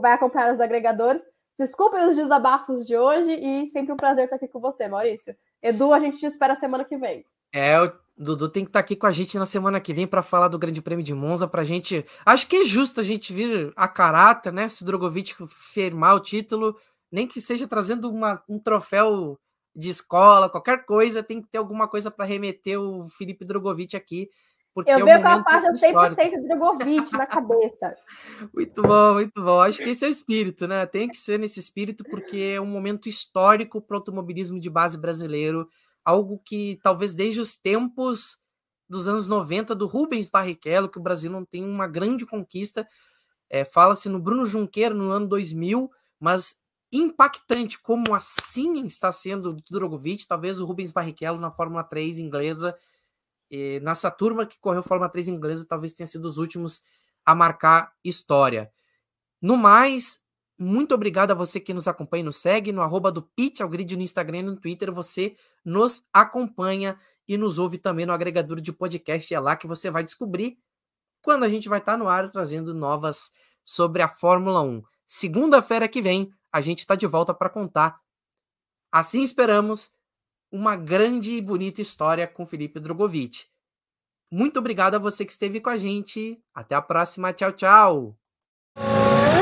vai acompanhar os agregadores. Desculpem os desabafos de hoje e sempre um prazer estar aqui com você, Maurício. Edu, a gente te espera semana que vem. É, o Dudu tem que estar aqui com a gente na semana que vem para falar do Grande Prêmio de Monza pra gente. Acho que é justo a gente vir a caráter, né? Se o Drogovic firmar o título, nem que seja trazendo uma, um troféu de escola, qualquer coisa, tem que ter alguma coisa para remeter o Felipe Drogovic aqui. Porque eu é vejo a faixa 100% de Drogovic na cabeça. Muito bom, muito bom. Acho que esse é o espírito, né? Tem que ser nesse espírito, porque é um momento histórico para o automobilismo de base brasileiro algo que talvez desde os tempos dos anos 90 do Rubens Barrichello, que o Brasil não tem uma grande conquista. É, Fala-se no Bruno Junqueira no ano 2000, mas impactante como assim está sendo o Drogovic, talvez o Rubens Barrichello na Fórmula 3 inglesa, e nessa turma que correu Fórmula 3 inglesa, talvez tenha sido os últimos a marcar história. No mais, muito obrigado a você que nos acompanha e nos segue no arroba do Pitch ao Grid no Instagram e no Twitter. Você nos acompanha e nos ouve também no agregador de podcast. É lá que você vai descobrir quando a gente vai estar no ar trazendo novas sobre a Fórmula 1. Segunda-feira que vem, a gente está de volta para contar. Assim esperamos uma grande e bonita história com Felipe Drogovic. Muito obrigado a você que esteve com a gente. Até a próxima. Tchau, tchau.